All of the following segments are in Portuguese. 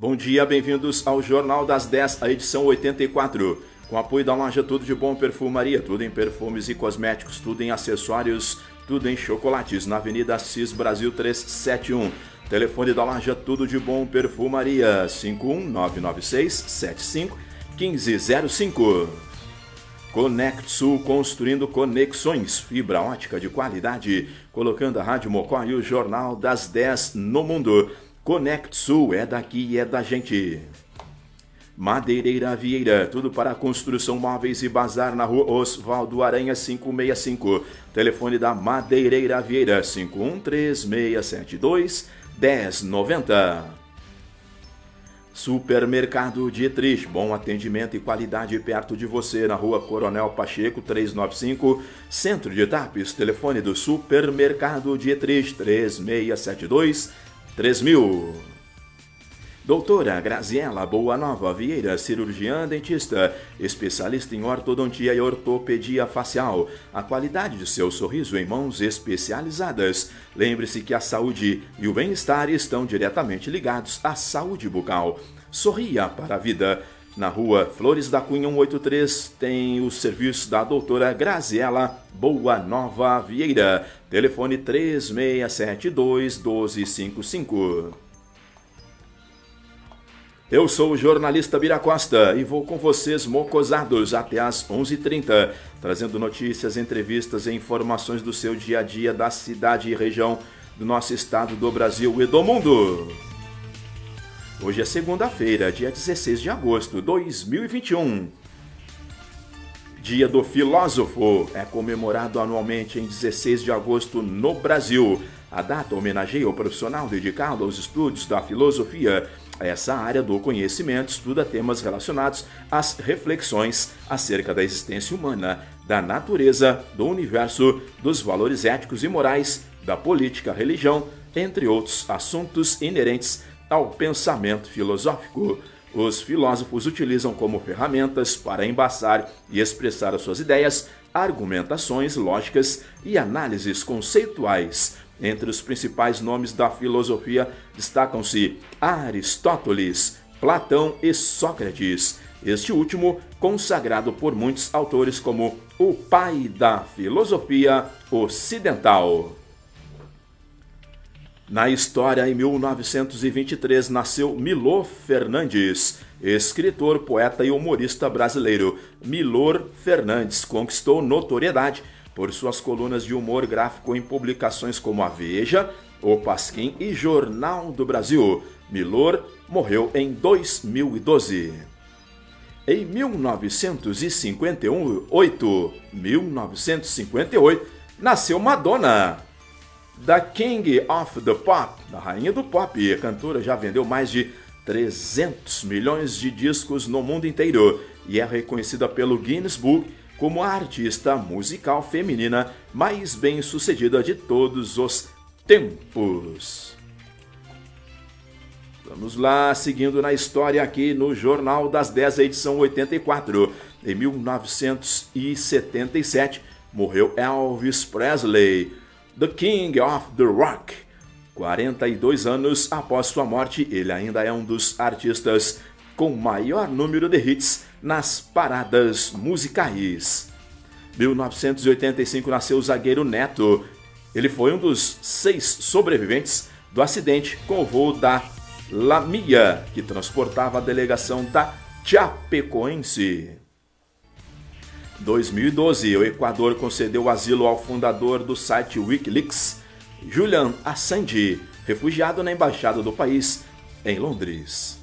Bom dia, bem-vindos ao Jornal das 10, a edição 84. Com apoio da loja Tudo de Bom Perfumaria, tudo em perfumes e cosméticos, tudo em acessórios, tudo em chocolates, na Avenida Assis Brasil 371. Telefone da loja Tudo de Bom Perfumaria, 51996 75 1505. Conect Sul construindo conexões, fibra ótica de qualidade, colocando a Rádio Mocó e o Jornal das 10 no mundo. Conect Sul é daqui e é da gente. Madeireira Vieira, tudo para construção móveis e bazar na rua Osvaldo Aranha 565. Telefone da Madeireira Vieira 513672 1090. Supermercado Dietrich, bom atendimento e qualidade perto de você na rua Coronel Pacheco 395, Centro de Tapes, telefone do Supermercado Dietrich 3672 3000. Doutora Graziela Boa Nova Vieira, cirurgiã dentista, especialista em ortodontia e ortopedia facial. A qualidade de seu sorriso em mãos especializadas. Lembre-se que a saúde e o bem-estar estão diretamente ligados à saúde bucal. Sorria para a vida. Na rua Flores da Cunha 183 tem o serviço da doutora Graziela Boa Nova Vieira. Telefone 3672 1255. Eu sou o jornalista Bira Costa e vou com vocês mocosados até às 11h30, trazendo notícias, entrevistas e informações do seu dia a dia da cidade e região do nosso estado, do Brasil e do mundo. Hoje é segunda-feira, dia 16 de agosto de 2021. Dia do Filósofo é comemorado anualmente em 16 de agosto no Brasil. A data homenageia o profissional dedicado aos estudos da filosofia essa área do conhecimento estuda temas relacionados às reflexões acerca da existência humana, da natureza, do universo, dos valores éticos e morais, da política, religião, entre outros assuntos inerentes ao pensamento filosófico. Os filósofos utilizam como ferramentas para embasar e expressar as suas ideias, argumentações lógicas e análises conceituais entre os principais nomes da filosofia destacam-se Aristóteles, Platão e Sócrates, este último consagrado por muitos autores como o pai da filosofia ocidental. Na história, em 1923, nasceu Milor Fernandes, escritor, poeta e humorista brasileiro. Milor Fernandes conquistou notoriedade por suas colunas de humor gráfico em publicações como A Veja, O Pasquim e Jornal do Brasil. Milor morreu em 2012. Em 1958, 1958, nasceu Madonna. Da King of the Pop, da rainha do pop, a cantora já vendeu mais de 300 milhões de discos no mundo inteiro e é reconhecida pelo Guinness Book como a artista musical feminina mais bem sucedida de todos os tempos. Vamos lá, seguindo na história aqui no Jornal das 10, edição 84. Em 1977, morreu Elvis Presley, The King of the Rock. 42 anos após sua morte, ele ainda é um dos artistas com maior número de hits nas paradas musicais. 1985 nasceu o zagueiro Neto. Ele foi um dos seis sobreviventes do acidente com o voo da Lamia, que transportava a delegação da Chapecoense. 2012, o Equador concedeu asilo ao fundador do site Wikileaks, Julian Assange, refugiado na embaixada do país em Londres.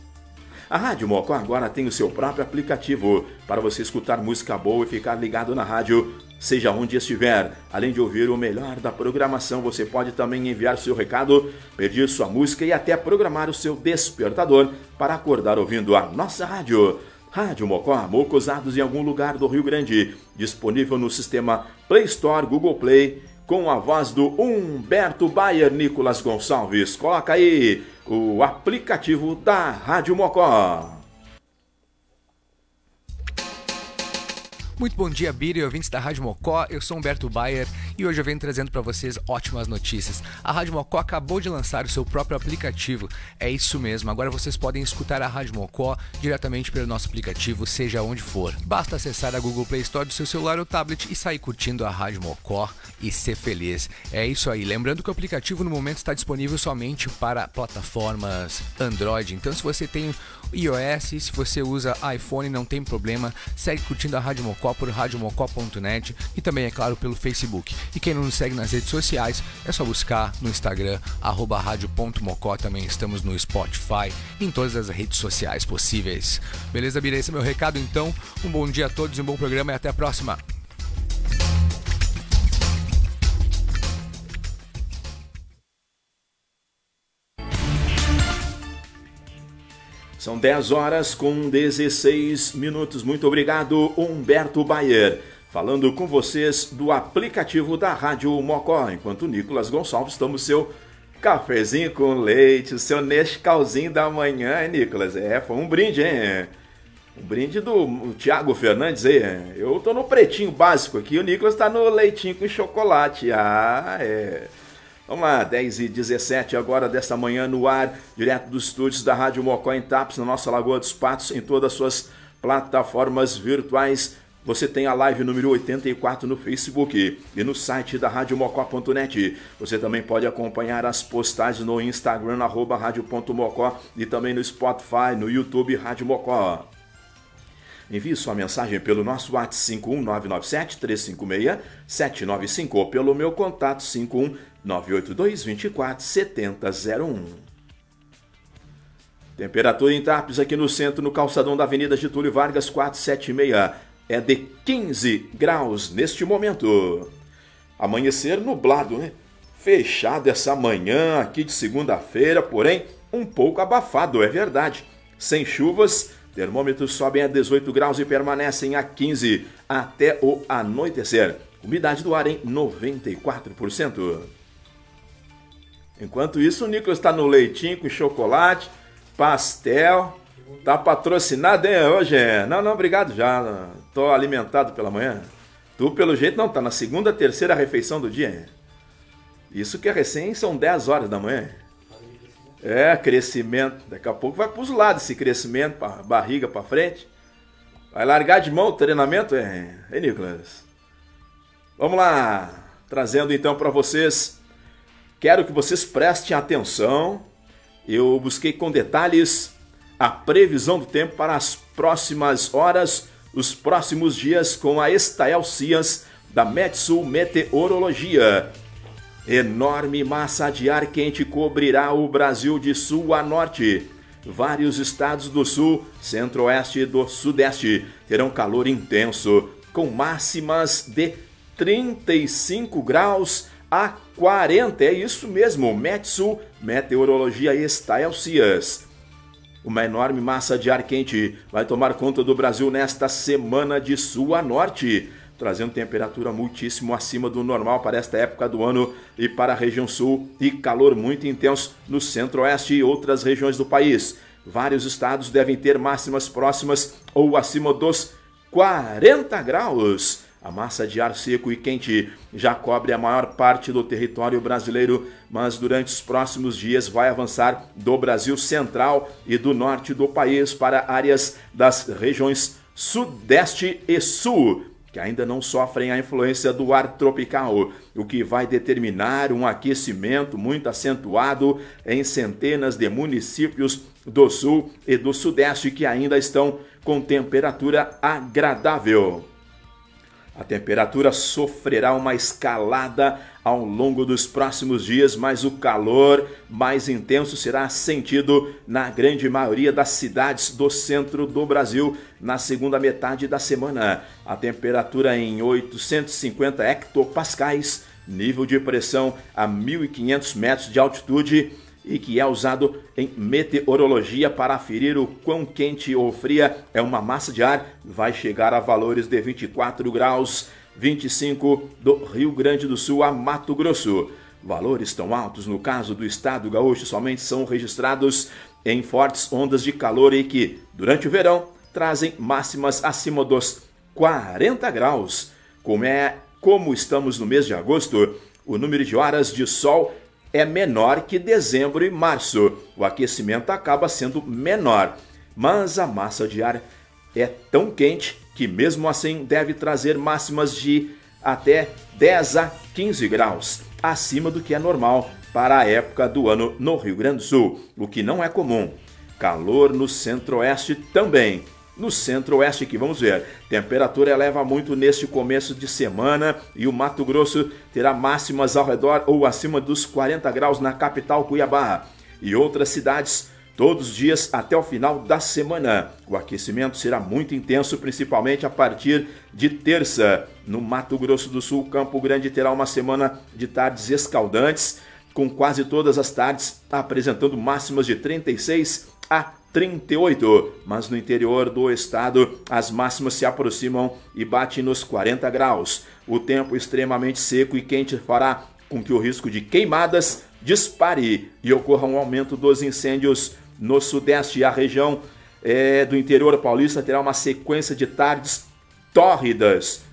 A Rádio Mocó agora tem o seu próprio aplicativo para você escutar música boa e ficar ligado na rádio, seja onde estiver. Além de ouvir o melhor da programação, você pode também enviar seu recado, pedir sua música e até programar o seu despertador para acordar ouvindo a nossa rádio. Rádio Mocó, mocosados em algum lugar do Rio Grande, disponível no sistema Play Store, Google Play, com a voz do Humberto Bayer Nicolas Gonçalves. Coloca aí o aplicativo da Rádio Mocó. Muito bom dia, Bira e ouvintes da Rádio Mocó. Eu sou Humberto Bayer e hoje eu venho trazendo para vocês ótimas notícias. A Rádio Mocó acabou de lançar o seu próprio aplicativo. É isso mesmo, agora vocês podem escutar a Rádio Mocó diretamente pelo nosso aplicativo, seja onde for. Basta acessar a Google Play Store do seu celular ou tablet e sair curtindo a Rádio Mocó e ser feliz. É isso aí. Lembrando que o aplicativo no momento está disponível somente para plataformas Android. Então, se você tem iOS, se você usa iPhone, não tem problema. Segue curtindo a Rádio Mocó por radiomocó.net e também, é claro, pelo Facebook. E quem não nos segue nas redes sociais, é só buscar no Instagram, arroba rádio.mocó. Também estamos no Spotify, em todas as redes sociais possíveis. Beleza, Bira? Esse é meu recado, então. Um bom dia a todos, um bom programa e até a próxima. São 10 horas com 16 minutos. Muito obrigado, Humberto Bayer. Falando com vocês do aplicativo da Rádio Mocó. Enquanto Nicolas Gonçalves toma o seu cafezinho com leite, o seu Nescauzinho da manhã, hein, Nicolas? É, foi um brinde, hein? Um brinde do Tiago Fernandes aí. Eu tô no pretinho básico aqui, o Nicolas tá no leitinho com chocolate. Ah, é. Vamos lá, 10 e 17 agora desta manhã no ar, direto dos estúdios da Rádio Mocó em Taps, na nossa Lagoa dos Patos, em todas as suas plataformas virtuais. Você tem a live número 84 no Facebook e no site da radiomocó.net. Você também pode acompanhar as postagens no Instagram, arroba rádio.mocó e também no Spotify, no YouTube Rádio Mocó. Envie sua mensagem pelo nosso WhatsApp 51997 356 795 ou pelo meu contato 51 982 24 7001. Temperatura em Tapes aqui no centro, no calçadão da Avenida Getúlio Vargas 476, é de 15 graus neste momento. Amanhecer nublado, né? Fechado essa manhã aqui de segunda-feira, porém um pouco abafado, é verdade. Sem chuvas, termômetros sobem a 18 graus e permanecem a 15 até o anoitecer. Umidade do ar em 94%. Enquanto isso, o Nicolas está no leitinho com chocolate, pastel. Tá patrocinado, hein, hoje? Não, não, obrigado já. Tô alimentado pela manhã. Tu, pelo jeito, não, tá na segunda, terceira refeição do dia. Isso que é recém, são 10 horas da manhã. É, crescimento. Daqui a pouco vai pros lados esse crescimento, pra barriga para frente. Vai largar de mão o treinamento, é, é Nicolas? Vamos lá, trazendo então para vocês Quero que vocês prestem atenção. Eu busquei com detalhes a previsão do tempo para as próximas horas, os próximos dias com a Estael Cias da Metsul Meteorologia. Enorme massa de ar quente cobrirá o Brasil de sul a norte. Vários estados do sul, centro-oeste e do sudeste terão calor intenso, com máximas de 35 graus a 40. É isso mesmo, Metsu Meteorologia está Cias. Uma enorme massa de ar quente vai tomar conta do Brasil nesta semana de sul a norte, trazendo temperatura muitíssimo acima do normal para esta época do ano e para a região sul e calor muito intenso no centro-oeste e outras regiões do país. Vários estados devem ter máximas próximas ou acima dos 40 graus. A massa de ar seco e quente já cobre a maior parte do território brasileiro, mas durante os próximos dias vai avançar do Brasil central e do norte do país para áreas das regiões sudeste e sul, que ainda não sofrem a influência do ar tropical, o que vai determinar um aquecimento muito acentuado em centenas de municípios do sul e do sudeste que ainda estão com temperatura agradável. A temperatura sofrerá uma escalada ao longo dos próximos dias, mas o calor mais intenso será sentido na grande maioria das cidades do centro do Brasil na segunda metade da semana. A temperatura em 850 hectopascais, nível de pressão a 1.500 metros de altitude e que é usado em meteorologia para aferir o quão quente ou fria é uma massa de ar, vai chegar a valores de 24 graus, 25 do Rio Grande do Sul a Mato Grosso. Valores tão altos no caso do estado gaúcho somente são registrados em fortes ondas de calor e que, durante o verão, trazem máximas acima dos 40 graus. Como é como estamos no mês de agosto, o número de horas de sol é menor que dezembro e março. O aquecimento acaba sendo menor, mas a massa de ar é tão quente que, mesmo assim, deve trazer máximas de até 10 a 15 graus, acima do que é normal para a época do ano no Rio Grande do Sul, o que não é comum. Calor no centro-oeste também. No centro-oeste que vamos ver, temperatura eleva muito neste começo de semana e o Mato Grosso terá máximas ao redor ou acima dos 40 graus na capital Cuiabá. E outras cidades todos os dias até o final da semana. O aquecimento será muito intenso, principalmente a partir de terça. No Mato Grosso do Sul, Campo Grande terá uma semana de tardes escaldantes, com quase todas as tardes apresentando máximas de 36 a 38, mas no interior do estado as máximas se aproximam e batem nos 40 graus. O tempo extremamente seco e quente fará com que o risco de queimadas dispare e ocorra um aumento dos incêndios no sudeste. A região é, do interior paulista terá uma sequência de tardes tórridas,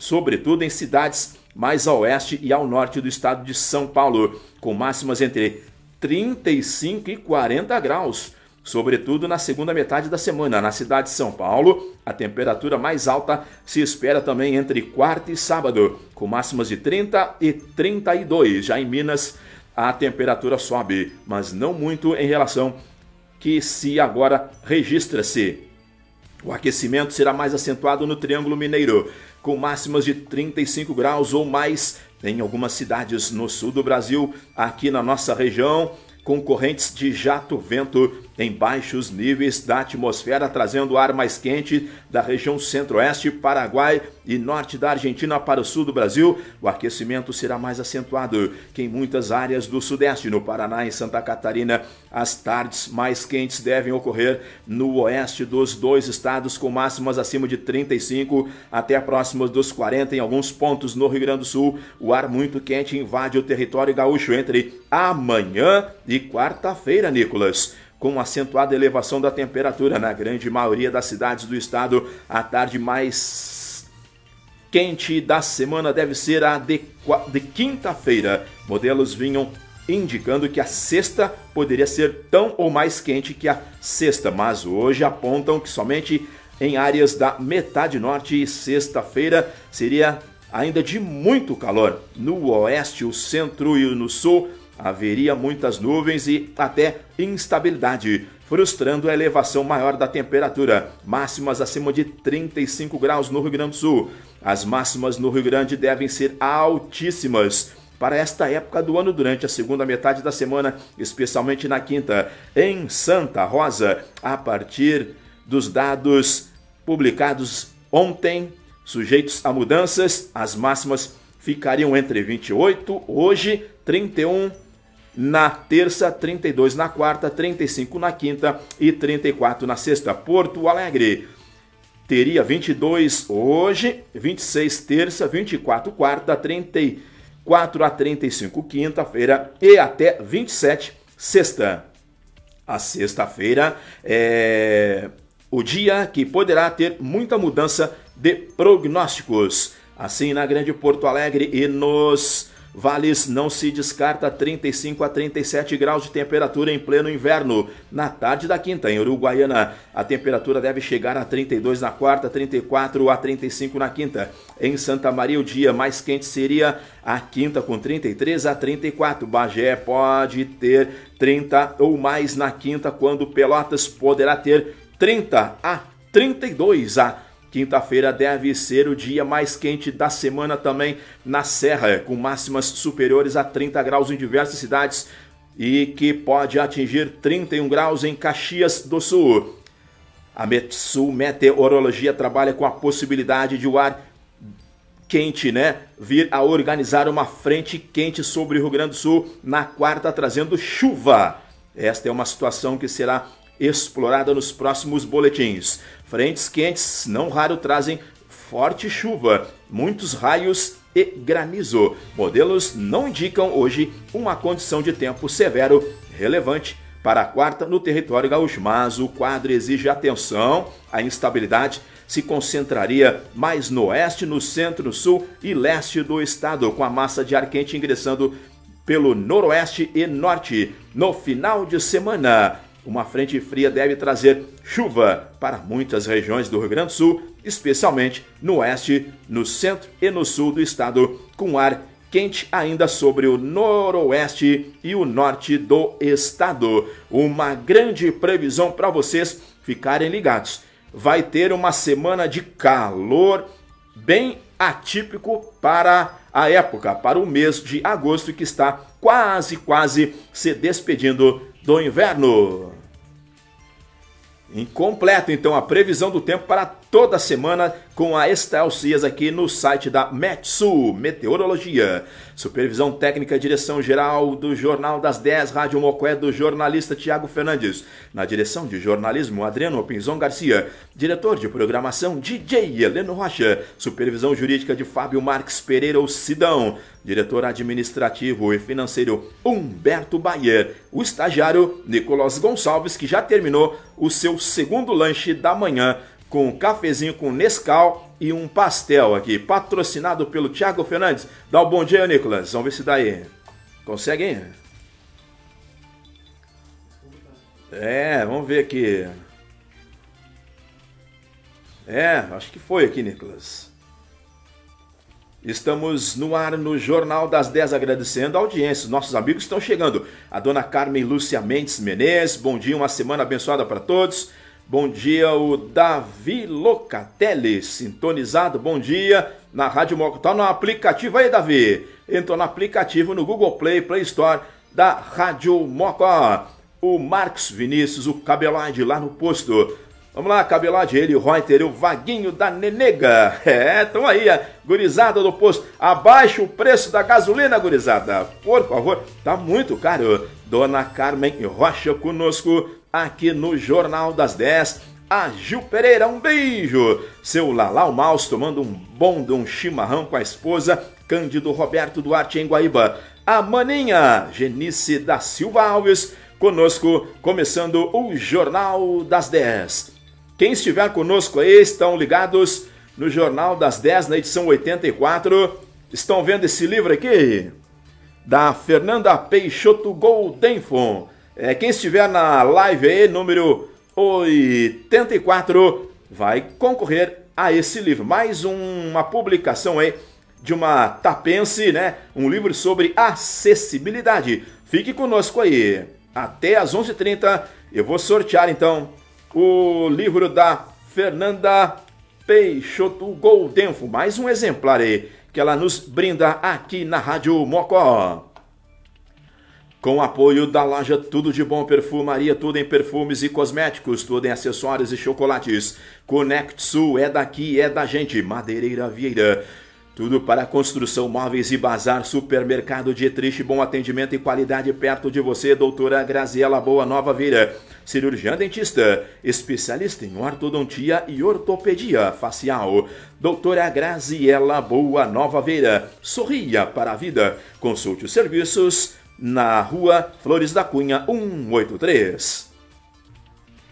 sobretudo em cidades mais ao oeste e ao norte do estado de São Paulo, com máximas entre 35 e 40 graus sobretudo na segunda metade da semana. Na cidade de São Paulo, a temperatura mais alta se espera também entre quarta e sábado, com máximas de 30 e 32. Já em Minas, a temperatura sobe, mas não muito em relação que se agora registra-se. O aquecimento será mais acentuado no Triângulo Mineiro, com máximas de 35 graus ou mais em algumas cidades no sul do Brasil, aqui na nossa região com correntes de jato-vento em baixos níveis da atmosfera, trazendo ar mais quente da região centro-oeste, Paraguai e norte da Argentina para o sul do Brasil. O aquecimento será mais acentuado que em muitas áreas do sudeste, no Paraná e Santa Catarina. As tardes mais quentes devem ocorrer no oeste dos dois estados, com máximas acima de 35 até próximas dos 40 em alguns pontos no Rio Grande do Sul. O ar muito quente invade o território gaúcho entre amanhã e quarta-feira, Nicolas com acentuada elevação da temperatura na grande maioria das cidades do estado. A tarde mais quente da semana deve ser a de, de quinta-feira. Modelos vinham indicando que a sexta poderia ser tão ou mais quente que a sexta, mas hoje apontam que somente em áreas da metade norte e sexta-feira seria ainda de muito calor. No oeste, o centro e no sul haveria muitas nuvens e até instabilidade, frustrando a elevação maior da temperatura, máximas acima de 35 graus no Rio Grande do Sul. As máximas no Rio Grande devem ser altíssimas para esta época do ano durante a segunda metade da semana, especialmente na quinta, em Santa Rosa, a partir dos dados publicados ontem, sujeitos a mudanças, as máximas ficariam entre 28 hoje, 31 na terça, 32 na quarta, 35 na quinta e 34 na sexta. Porto Alegre teria 22 hoje, 26 terça, 24 quarta, 34 a 35 quinta-feira e até 27 sexta. A sexta-feira é o dia que poderá ter muita mudança de prognósticos. Assim, na Grande Porto Alegre e nos Vales não se descarta 35 a 37 graus de temperatura em pleno inverno. Na tarde da quinta, em Uruguaiana, a temperatura deve chegar a 32 na quarta, 34 a 35 na quinta. Em Santa Maria, o dia mais quente seria a quinta, com 33 a 34. Bagé pode ter 30 ou mais na quinta, quando Pelotas poderá ter 30 a 32 a Quinta-feira deve ser o dia mais quente da semana também na Serra, com máximas superiores a 30 graus em diversas cidades e que pode atingir 31 graus em Caxias do Sul. A Metsul Meteorologia trabalha com a possibilidade de o ar quente, né? Vir a organizar uma frente quente sobre o Rio Grande do Sul na quarta, trazendo chuva. Esta é uma situação que será explorada nos próximos boletins. Frentes quentes não raro trazem forte chuva, muitos raios e granizo. Modelos não indicam hoje uma condição de tempo severo relevante para a quarta no território gaúcho, mas o quadro exige atenção. A instabilidade se concentraria mais no oeste, no centro, no sul e leste do estado, com a massa de ar quente ingressando pelo noroeste e norte. No final de semana, uma frente fria deve trazer chuva para muitas regiões do Rio Grande do Sul, especialmente no oeste, no centro e no sul do estado, com ar quente ainda sobre o noroeste e o norte do estado. Uma grande previsão para vocês ficarem ligados. Vai ter uma semana de calor bem atípico para a época, para o mês de agosto que está quase, quase se despedindo do inverno. Incompleto, então, a previsão do tempo para toda semana com a Estel Cias aqui no site da Metsu Meteorologia. Supervisão técnica direção geral do Jornal das 10, Rádio Mocoé, do jornalista Tiago Fernandes. Na direção de jornalismo, Adriano Pinzon Garcia. Diretor de programação, DJ Heleno Rocha. Supervisão jurídica de Fábio Marques Pereira, o Sidão. Diretor administrativo e financeiro, Humberto Bayer. O estagiário, Nicolas Gonçalves, que já terminou o seu segundo lanche da manhã com um cafezinho com Nescau e um pastel aqui, patrocinado pelo Thiago Fernandes. Dá um bom dia, Nicolas. Vamos ver se dá aí. Consegue, hein? É, vamos ver aqui. É, acho que foi aqui, Nicolas. Estamos no ar no Jornal das 10, agradecendo a audiência. Nossos amigos estão chegando. A dona Carmen Lúcia Mendes Menezes, bom dia, uma semana abençoada para todos. Bom dia, o Davi Locatelli, sintonizado. Bom dia na Rádio Moco. Tá no aplicativo aí, Davi. Entrou no aplicativo no Google Play, Play Store da Rádio Moco. O Marcos Vinícius, o Cabelade lá no posto. Vamos lá, Cabelade, ele, o Reuter, o Vaguinho da Nenega. É, estão aí, a gurizada do posto. Abaixa o preço da gasolina, gurizada. Por favor, tá muito caro. Dona Carmen Rocha conosco aqui no Jornal das 10. A Gil Pereira, um beijo. Seu Lalau Maus tomando um bom de um chimarrão com a esposa. Cândido Roberto Duarte em Guaíba. A maninha Genice da Silva Alves conosco, começando o Jornal das 10. Quem estiver conosco aí, estão ligados no Jornal das 10, na edição 84. Estão vendo esse livro aqui? Da Fernanda Peixoto Goldenfon. É, quem estiver na live aí, número 84, vai concorrer a esse livro. Mais uma publicação aí de uma tapense, né? Um livro sobre acessibilidade. Fique conosco aí. Até às 11h30 eu vou sortear então o livro da Fernanda Peixoto Goldenfo. Mais um exemplar aí que ela nos brinda aqui na Rádio Mocó. Com o apoio da loja Tudo de Bom Perfumaria, tudo em perfumes e cosméticos, tudo em acessórios e chocolates. Conect Sul é daqui, é da gente. Madeireira Vieira. Tudo para construção, móveis e bazar, supermercado Dietrich, bom atendimento e qualidade perto de você, doutora Graziela Boa Nova Vieira. Cirurgiã dentista, especialista em ortodontia e ortopedia facial. Doutora Graziela Boa Nova Vieira. Sorria para a vida. Consulte os serviços na rua Flores da Cunha 183.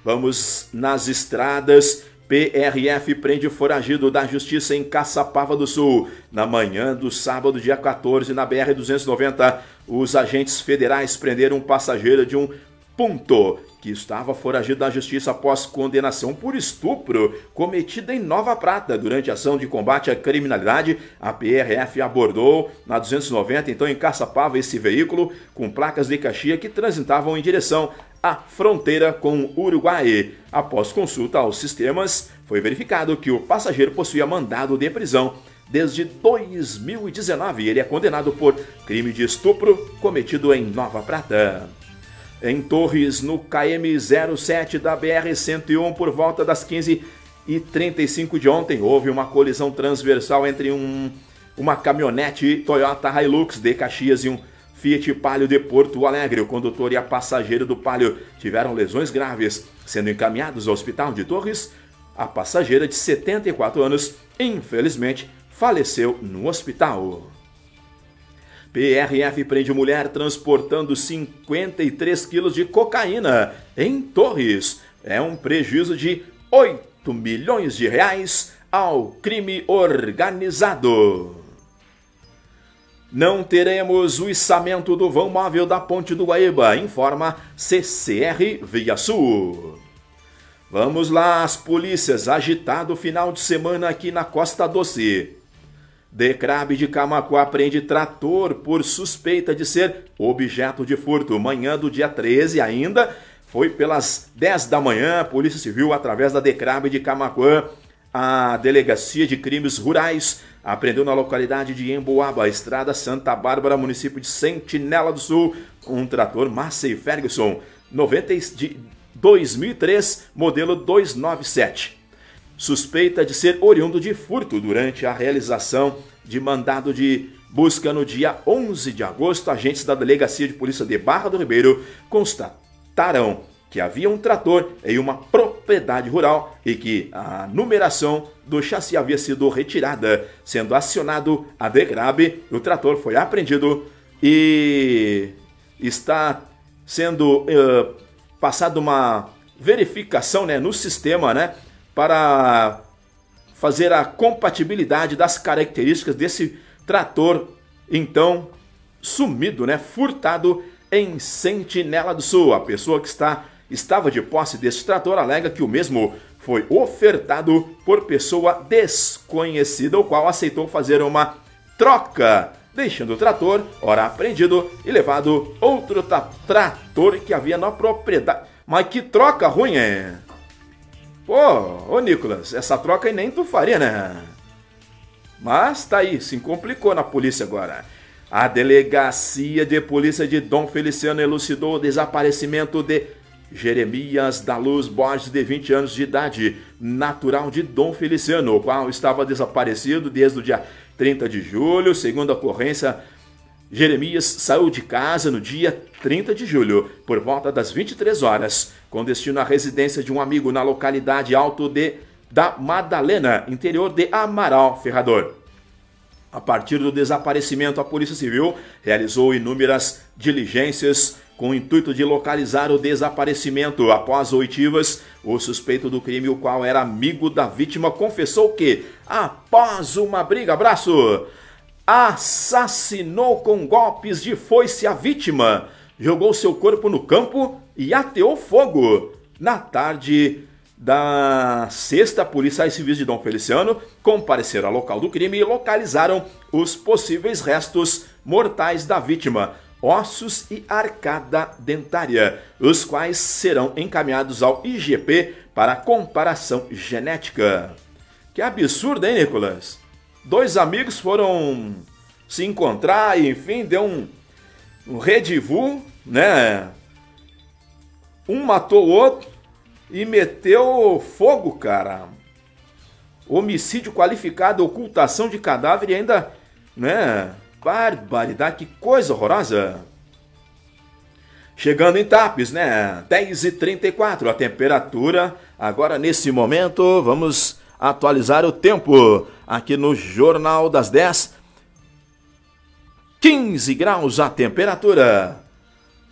Vamos nas estradas. PRF prende foragido da Justiça em Caçapava do Sul. Na manhã do sábado, dia 14, na BR-290, os agentes federais prenderam um passageiro de um ponto que estava foragido da justiça após condenação por estupro cometida em Nova Prata. Durante a ação de combate à criminalidade, a PRF abordou na 290, então em Caçapava, esse veículo com placas de Caxia que transitavam em direção à fronteira com o Uruguai. Após consulta aos sistemas, foi verificado que o passageiro possuía mandado de prisão desde 2019. Ele é condenado por crime de estupro cometido em Nova Prata em Torres, no KM07 da BR-101, por volta das 15h35 de ontem. Houve uma colisão transversal entre um, uma caminhonete Toyota Hilux de Caxias e um Fiat Palio de Porto Alegre. O condutor e a passageira do Palio tiveram lesões graves, sendo encaminhados ao hospital de Torres. A passageira de 74 anos, infelizmente, faleceu no hospital. PRF prende mulher transportando 53 quilos de cocaína em Torres. É um prejuízo de 8 milhões de reais ao crime organizado. Não teremos o içamento do vão móvel da Ponte do Guaíba, informa CCR Via Sul. Vamos lá, as polícias, agitado final de semana aqui na Costa Doce. Decrabe de Camacuá prende trator por suspeita de ser objeto de furto. Manhã do dia 13 ainda, foi pelas 10 da manhã, a Polícia Civil, através da Decrabe de Camacuã, a Delegacia de Crimes Rurais apreendeu na localidade de Emboaba, Estrada Santa Bárbara, município de Sentinela do Sul, um trator Massey Ferguson 90 de 2003, modelo 297. Suspeita de ser oriundo de furto durante a realização de mandado de busca no dia 11 de agosto, agentes da Delegacia de Polícia de Barra do Ribeiro constataram que havia um trator em uma propriedade rural e que a numeração do chassi havia sido retirada, sendo acionado a Degrabe, o trator foi apreendido e está sendo uh, passada uma verificação né, no sistema né, para fazer a compatibilidade das características desse trator, então sumido, né, furtado em Sentinela do Sul. A pessoa que está estava de posse desse trator alega que o mesmo foi ofertado por pessoa desconhecida, o qual aceitou fazer uma troca, deixando o trator, ora apreendido, e levado outro trator que havia na propriedade. Mas que troca ruim é? Pô, ô Nicolas, essa troca aí nem tu faria, né? Mas tá aí, se complicou na polícia agora. A delegacia de polícia de Dom Feliciano elucidou o desaparecimento de Jeremias da Luz Borges, de 20 anos de idade, natural de Dom Feliciano, o qual estava desaparecido desde o dia 30 de julho. Segundo a ocorrência, Jeremias saiu de casa no dia 30 de julho, por volta das 23 horas, com destino à residência de um amigo na localidade alto de da Madalena, interior de Amaral Ferrador. A partir do desaparecimento, a Polícia Civil realizou inúmeras diligências com o intuito de localizar o desaparecimento. Após oitivas, o suspeito do crime, o qual era amigo da vítima, confessou que, após uma briga, abraço, assassinou com golpes de foice a vítima, jogou seu corpo no campo e ateou fogo. Na tarde da sexta, policiais civis de Dom Feliciano compareceram ao local do crime e localizaram os possíveis restos mortais da vítima ossos e arcada dentária, os quais serão encaminhados ao IGP para comparação genética. Que absurdo, hein, Nicolas? Dois amigos foram se encontrar e, enfim, deu um, um redivu, né? Um matou o outro e meteu fogo, cara. Homicídio qualificado, ocultação de cadáver e ainda, né? Barbaridade, que coisa horrorosa. Chegando em Tapes, né? 10h34 a temperatura. Agora, nesse momento, vamos atualizar o tempo aqui no Jornal das 10. 15 graus a temperatura.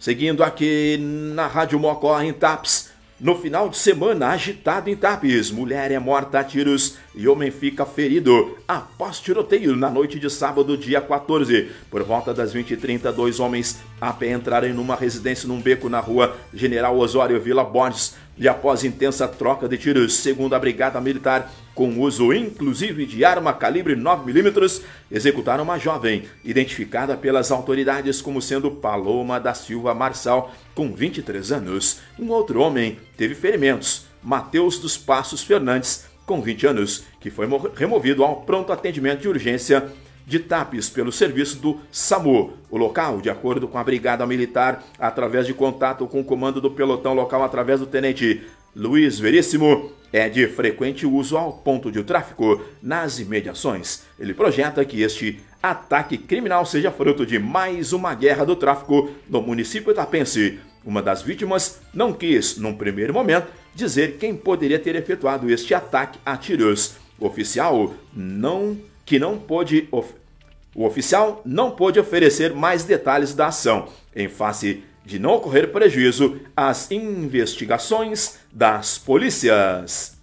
Seguindo aqui na Rádio Mocó em Tapes. No final de semana, agitado em Tapes, mulher é morta a tiros e homem fica ferido após tiroteio na noite de sábado, dia 14. Por volta das 20h30, dois homens a pé entraram numa residência num beco na rua General Osório Vila Borges e após intensa troca de tiros, segundo a Brigada Militar, com uso inclusive de arma calibre 9mm, executaram uma jovem, identificada pelas autoridades como sendo Paloma da Silva Marçal, com 23 anos. Um outro homem teve ferimentos, Mateus dos Passos Fernandes, com 20 anos, que foi removido ao pronto atendimento de urgência de TAPES pelo serviço do SAMU. O local, de acordo com a Brigada Militar, através de contato com o comando do pelotão local através do tenente Luiz Veríssimo, é de frequente uso ao ponto de tráfico nas imediações. Ele projeta que este ataque criminal seja fruto de mais uma guerra do tráfico no município tapense. Uma das vítimas não quis, num primeiro momento, dizer quem poderia ter efetuado este ataque a tiros. O oficial não que não pôde O oficial não pôde oferecer mais detalhes da ação, em face de não ocorrer prejuízo às investigações das polícias.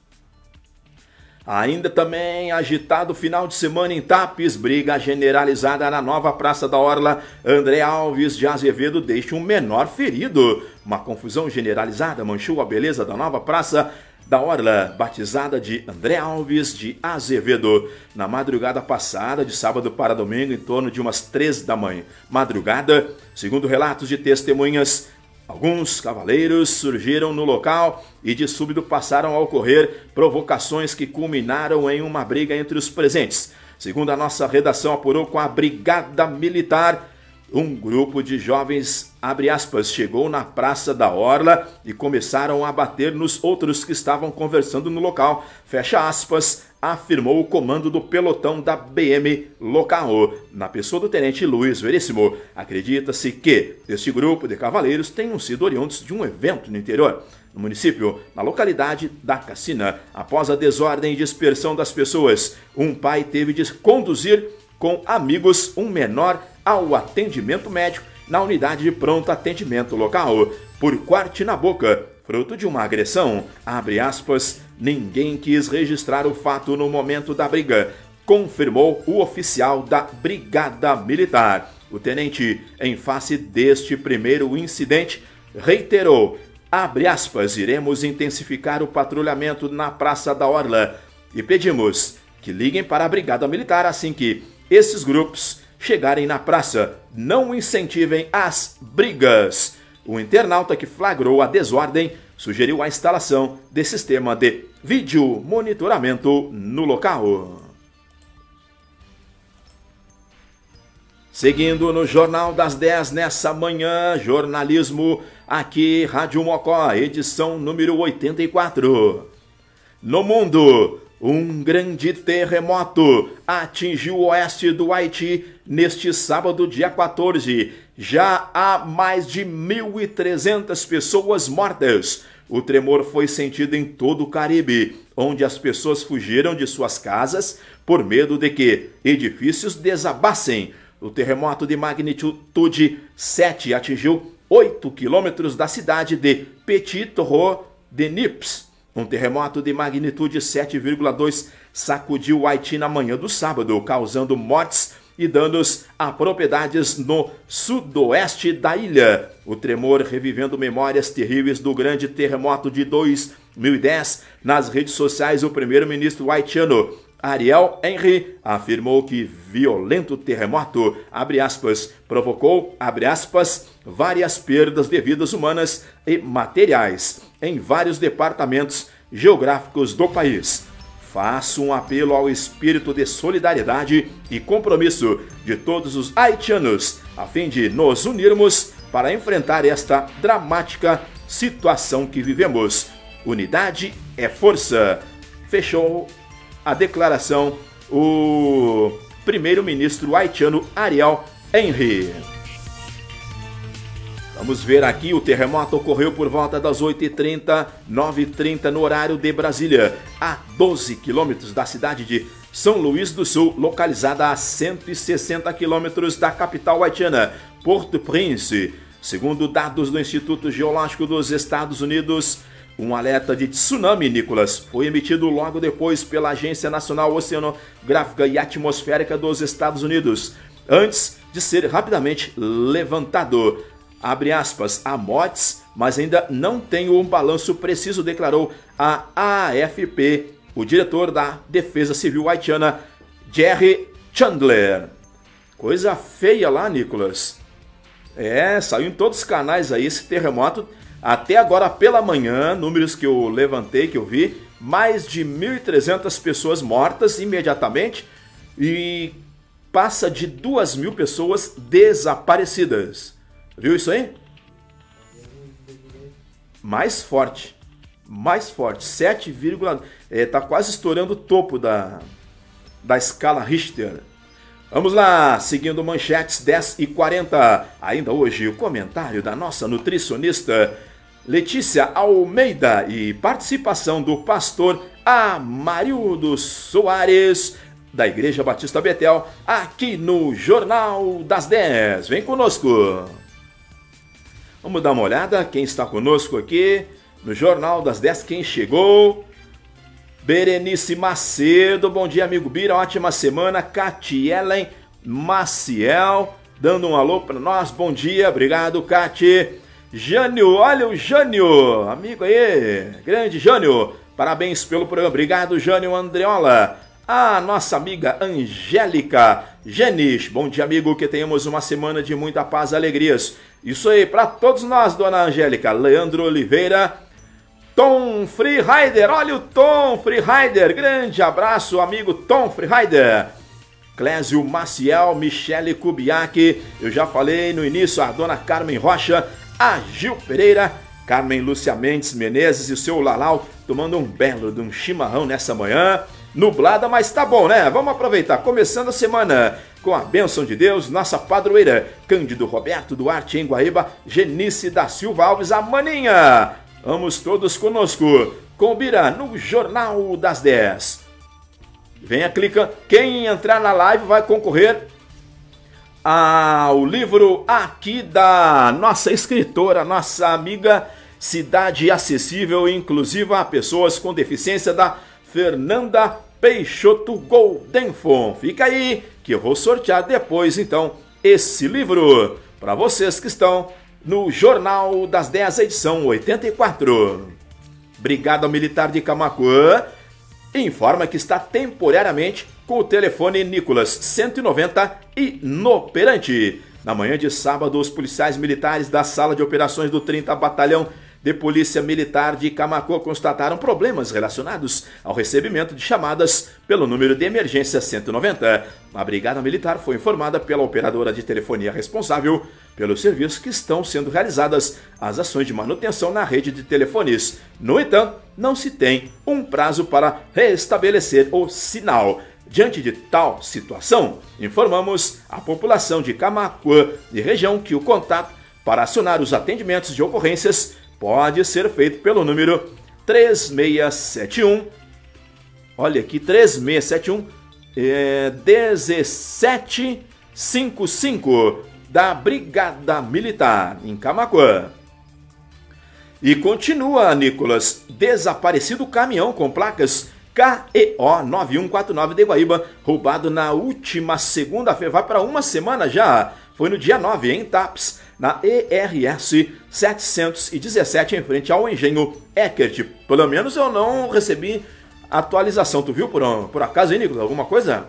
Ainda também agitado final de semana em Tapes, briga generalizada na nova Praça da Orla. André Alves de Azevedo deixa um menor ferido. Uma confusão generalizada manchou a beleza da nova praça da Orla, batizada de André Alves de Azevedo, na madrugada passada, de sábado para domingo, em torno de umas três da manhã. Madrugada, segundo relatos de testemunhas, Alguns cavaleiros surgiram no local e de súbito passaram a ocorrer provocações que culminaram em uma briga entre os presentes. Segundo a nossa redação apurou com a Brigada Militar, um grupo de jovens, abre aspas, chegou na Praça da Orla e começaram a bater nos outros que estavam conversando no local, fecha aspas, afirmou o comando do pelotão da BM local. Na pessoa do tenente Luiz Veríssimo, acredita-se que este grupo de cavaleiros tenham sido oriundos de um evento no interior. No município, na localidade da Cassina, após a desordem e dispersão das pessoas, um pai teve de conduzir com amigos um menor ao atendimento médico na unidade de pronto atendimento local. Por corte na boca, fruto de uma agressão, abre aspas, ninguém quis registrar o fato no momento da briga, confirmou o oficial da Brigada Militar. O tenente, em face deste primeiro incidente, reiterou: abre aspas, iremos intensificar o patrulhamento na Praça da Orla e pedimos que liguem para a Brigada Militar assim que esses grupos chegarem na praça. Não incentivem as brigas. O internauta que flagrou a desordem sugeriu a instalação de sistema de vídeo monitoramento no local. Seguindo no Jornal das 10 nessa manhã, jornalismo aqui, Rádio Mocó, edição número 84. No mundo, um grande terremoto atingiu o oeste do Haiti neste sábado, dia 14. Já há mais de 1.300 pessoas mortas. O tremor foi sentido em todo o Caribe, onde as pessoas fugiram de suas casas por medo de que edifícios desabassem. O terremoto de magnitude 7 atingiu 8 quilômetros da cidade de Petit Torro de Nips um terremoto de magnitude 7,2 sacudiu o Haiti na manhã do sábado, causando mortes e danos a propriedades no sudoeste da ilha. O tremor revivendo memórias terríveis do grande terremoto de 2010. Nas redes sociais, o primeiro-ministro haitiano Ariel Henry afirmou que violento terremoto, aspas, provocou, aspas, várias perdas de vidas humanas e materiais em vários departamentos geográficos do país. Faço um apelo ao espírito de solidariedade e compromisso de todos os haitianos, a fim de nos unirmos para enfrentar esta dramática situação que vivemos. Unidade é força. Fechou a declaração o primeiro-ministro haitiano Ariel Henry. Vamos ver aqui, o terremoto ocorreu por volta das 8h30, 9h30 no horário de Brasília, a 12 quilômetros da cidade de São Luís do Sul, localizada a 160 quilômetros da capital haitiana, Porto Prince. Segundo dados do Instituto Geológico dos Estados Unidos, um alerta de tsunami, Nicolas, foi emitido logo depois pela Agência Nacional Oceanográfica e Atmosférica dos Estados Unidos, antes de ser rapidamente levantado. Abre aspas, há mortes, mas ainda não tenho um balanço preciso, declarou a AFP, o diretor da Defesa Civil haitiana, Jerry Chandler. Coisa feia lá, Nicolas. É, saiu em todos os canais aí esse terremoto até agora pela manhã, números que eu levantei, que eu vi, mais de 1.300 pessoas mortas imediatamente e passa de 2 mil pessoas desaparecidas. Viu isso aí? Mais forte. Mais forte. 7, é, tá quase estourando o topo da, da escala Richter. Vamos lá, seguindo manchetes 10 e 40. Ainda hoje, o comentário da nossa nutricionista Letícia Almeida e participação do pastor Amarildo Soares da Igreja Batista Betel, aqui no Jornal das 10. Vem conosco. Vamos dar uma olhada quem está conosco aqui no Jornal das 10, quem chegou. Berenice Macedo, bom dia, amigo Bira, ótima semana. Catielen Maciel, dando um alô para nós, bom dia, obrigado, Cati. Jânio, olha o Jânio, amigo aí, grande Jânio, parabéns pelo programa, obrigado, Jânio Andreola a nossa amiga Angélica Genis. Bom dia, amigo, que tenhamos uma semana de muita paz e alegrias. Isso aí, para todos nós, dona Angélica. Leandro Oliveira, Tom Freerider, olha o Tom Freerider, grande abraço, amigo Tom Freerider. Clésio Maciel, Michele Kubiak, eu já falei no início, a dona Carmen Rocha, a Gil Pereira, Carmen Lúcia Mendes Menezes e o seu Lalau tomando um belo de um chimarrão nessa manhã nublada, mas tá bom, né? Vamos aproveitar. Começando a semana com a bênção de Deus, nossa padroeira, Cândido Roberto Duarte em Guaíba, Genice da Silva Alves, a maninha. Vamos todos conosco. Combira no Jornal das 10. Venha, clica. Quem entrar na live vai concorrer ao livro aqui da nossa escritora, nossa amiga Cidade Acessível e Inclusiva a Pessoas com Deficiência da Fernanda Peixoto Goldenfon. Fica aí que eu vou sortear depois então esse livro para vocês que estão no Jornal das 10, edição 84. Brigada Militar de Camacuã informa que está temporariamente com o telefone Nicolas 190 inoperante. Na manhã de sábado, os policiais militares da sala de operações do 30 Batalhão de Polícia Militar de Camacô constataram problemas relacionados ao recebimento de chamadas pelo número de emergência 190. A Brigada Militar foi informada pela operadora de telefonia responsável pelos serviços que estão sendo realizadas as ações de manutenção na rede de telefones. No entanto, não se tem um prazo para restabelecer o sinal. Diante de tal situação, informamos a população de Camacuã e região que o contato para acionar os atendimentos de ocorrências pode ser feito pelo número 3671. Olha aqui, 3671 é, 1755 da Brigada Militar em Camacuã. E continua, Nicolas, desaparecido caminhão com placas KEO 9149 de Guaíba, roubado na última segunda-feira, vai para uma semana já. Foi no dia 9 em TAPS na ERS 717 em frente ao engenho Eckert. Pelo menos eu não recebi atualização. Tu viu por, por acaso aí, Nicolas? Alguma coisa?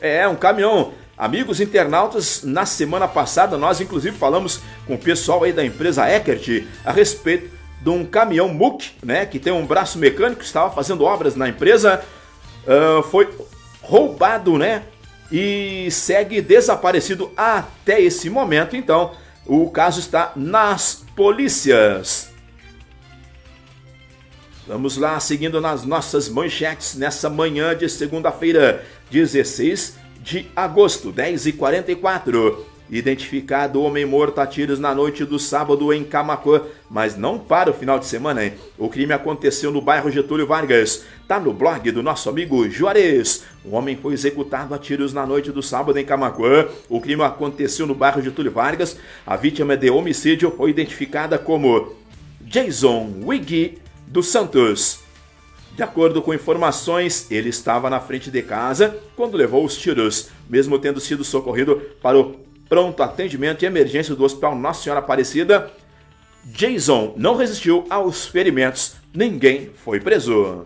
É, um caminhão. Amigos internautas, na semana passada nós inclusive falamos com o pessoal aí da empresa Eckert a respeito de um caminhão MUC, né, que tem um braço mecânico, que estava fazendo obras na empresa, uh, foi roubado, né, e segue desaparecido até esse momento. Então, o caso está nas polícias. Vamos lá, seguindo nas nossas manchetes nessa manhã de segunda-feira, 16 de agosto, 10h44. Identificado homem morto a tiros na noite do sábado em Camacuã, mas não para o final de semana, hein? O crime aconteceu no bairro Getúlio Vargas. Tá no blog do nosso amigo Juarez. Um homem foi executado a tiros na noite do sábado em Camacuã. O crime aconteceu no bairro Getúlio Vargas. A vítima de homicídio foi identificada como Jason Wiggy dos Santos. De acordo com informações, ele estava na frente de casa quando levou os tiros, mesmo tendo sido socorrido para o pronto atendimento e emergência do Hospital Nossa Senhora Aparecida, Jason não resistiu aos ferimentos, ninguém foi preso.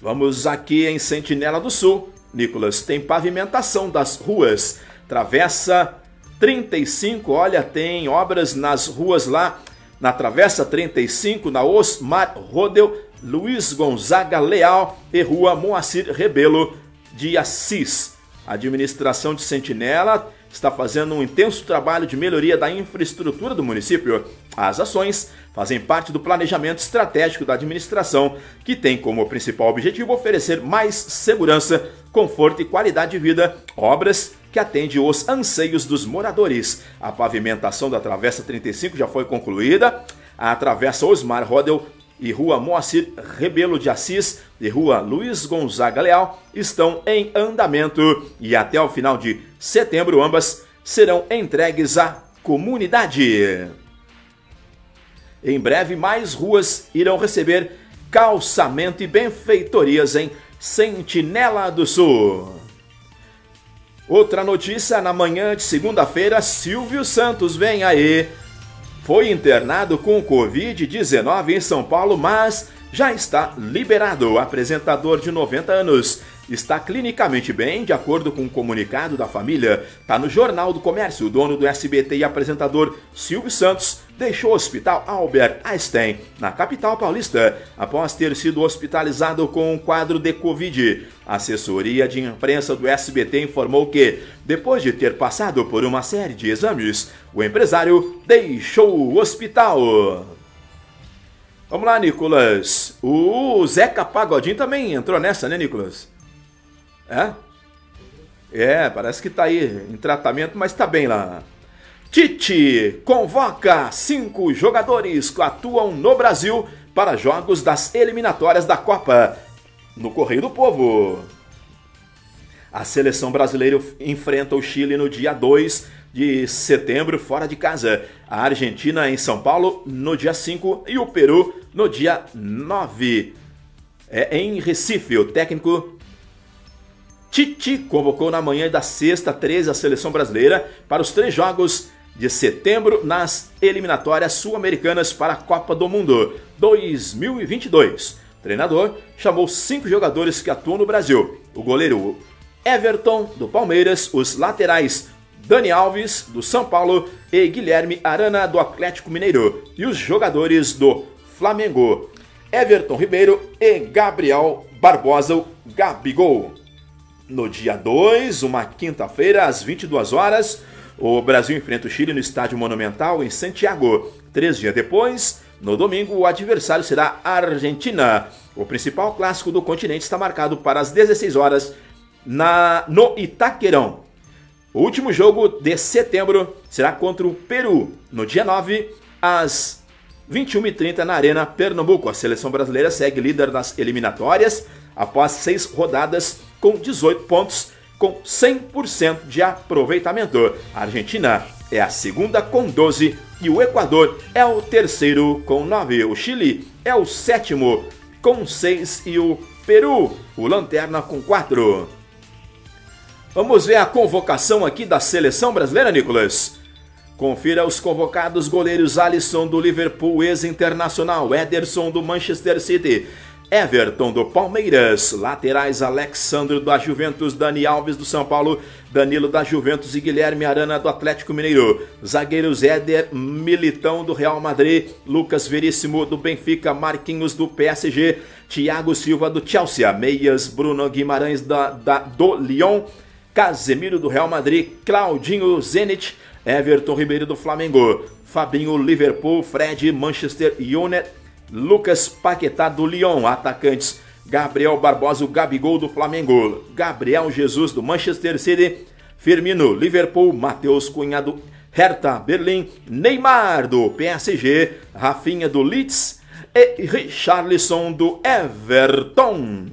Vamos aqui em Sentinela do Sul. Nicolas, tem pavimentação das ruas. Travessa 35, olha, tem obras nas ruas lá. Na Travessa 35, na Osmar Rodel, Luiz Gonzaga Leal e Rua Moacir Rebelo de Assis. Administração de Sentinela está fazendo um intenso trabalho de melhoria da infraestrutura do município. As ações fazem parte do planejamento estratégico da administração, que tem como principal objetivo oferecer mais segurança, conforto e qualidade de vida, obras que atendem os anseios dos moradores. A pavimentação da Travessa 35 já foi concluída, a Travessa Osmar Rodel e Rua Moacir Rebelo de Assis e Rua Luiz Gonzaga Leal estão em andamento e até o final de setembro ambas serão entregues à comunidade. Em breve, mais ruas irão receber calçamento e benfeitorias em Sentinela do Sul. Outra notícia na manhã de segunda-feira, Silvio Santos vem aí. Foi internado com Covid-19 em São Paulo, mas já está liberado. O apresentador de 90 anos está clinicamente bem, de acordo com um comunicado da família. Está no Jornal do Comércio. O dono do SBT e apresentador Silvio Santos deixou o Hospital Albert Einstein, na capital paulista, após ter sido hospitalizado com um quadro de Covid. A assessoria de imprensa do SBT informou que, depois de ter passado por uma série de exames, o empresário deixou o hospital. Vamos lá, Nicolas. O Zeca Pagodinho também entrou nessa, né, Nicolas? É? É, parece que tá aí em tratamento, mas tá bem lá. Tite convoca cinco jogadores que atuam no Brasil para jogos das eliminatórias da Copa. No Correio do Povo. A seleção brasileira enfrenta o Chile no dia 2 de setembro, fora de casa. A Argentina em São Paulo no dia 5 e o Peru no dia 9. É em Recife. O técnico Tite convocou na manhã da sexta 13 a seleção brasileira para os três jogos de setembro nas eliminatórias sul-americanas para a Copa do Mundo 2022. O treinador chamou cinco jogadores que atuam no Brasil: o goleiro Everton, do Palmeiras, os laterais Dani Alves, do São Paulo, e Guilherme Arana, do Atlético Mineiro, e os jogadores do Flamengo, Everton Ribeiro e Gabriel Barbosa, o Gabigol. No dia 2, uma quinta-feira, às 22 horas, o Brasil enfrenta o Chile no Estádio Monumental em Santiago. Três dias depois, no domingo, o adversário será a Argentina. O principal clássico do continente está marcado para as 16 horas na, no Itaquerão. O último jogo de setembro será contra o Peru, no dia 9, às 21h30 na Arena Pernambuco. A seleção brasileira segue líder das eliminatórias após seis rodadas com 18 pontos, com 100% de aproveitamento. A Argentina é a segunda com 12 e o Equador é o terceiro com 9. O Chile é o sétimo com 6 e o Peru, o lanterna com 4. Vamos ver a convocação aqui da seleção brasileira, Nicolas. Confira os convocados goleiros Alisson do Liverpool, ex-internacional, Ederson do Manchester City, Everton do Palmeiras, laterais Alexandre da Juventus, Dani Alves do São Paulo, Danilo da Juventus e Guilherme Arana do Atlético Mineiro, zagueiros Éder Militão do Real Madrid, Lucas Veríssimo do Benfica, Marquinhos do PSG, Thiago Silva do Chelsea, meias Bruno Guimarães da, da do Lyon, Casemiro do Real Madrid, Claudinho Zenit, Everton Ribeiro do Flamengo, Fabinho Liverpool, Fred Manchester United, Lucas Paquetá do Lyon, atacantes. Gabriel Barbosa, o Gabigol do Flamengo, Gabriel Jesus do Manchester City, Firmino, Liverpool, Matheus Cunha do Hertha Berlim, Neymar do PSG, Rafinha do Leeds. E Richarlison do Everton.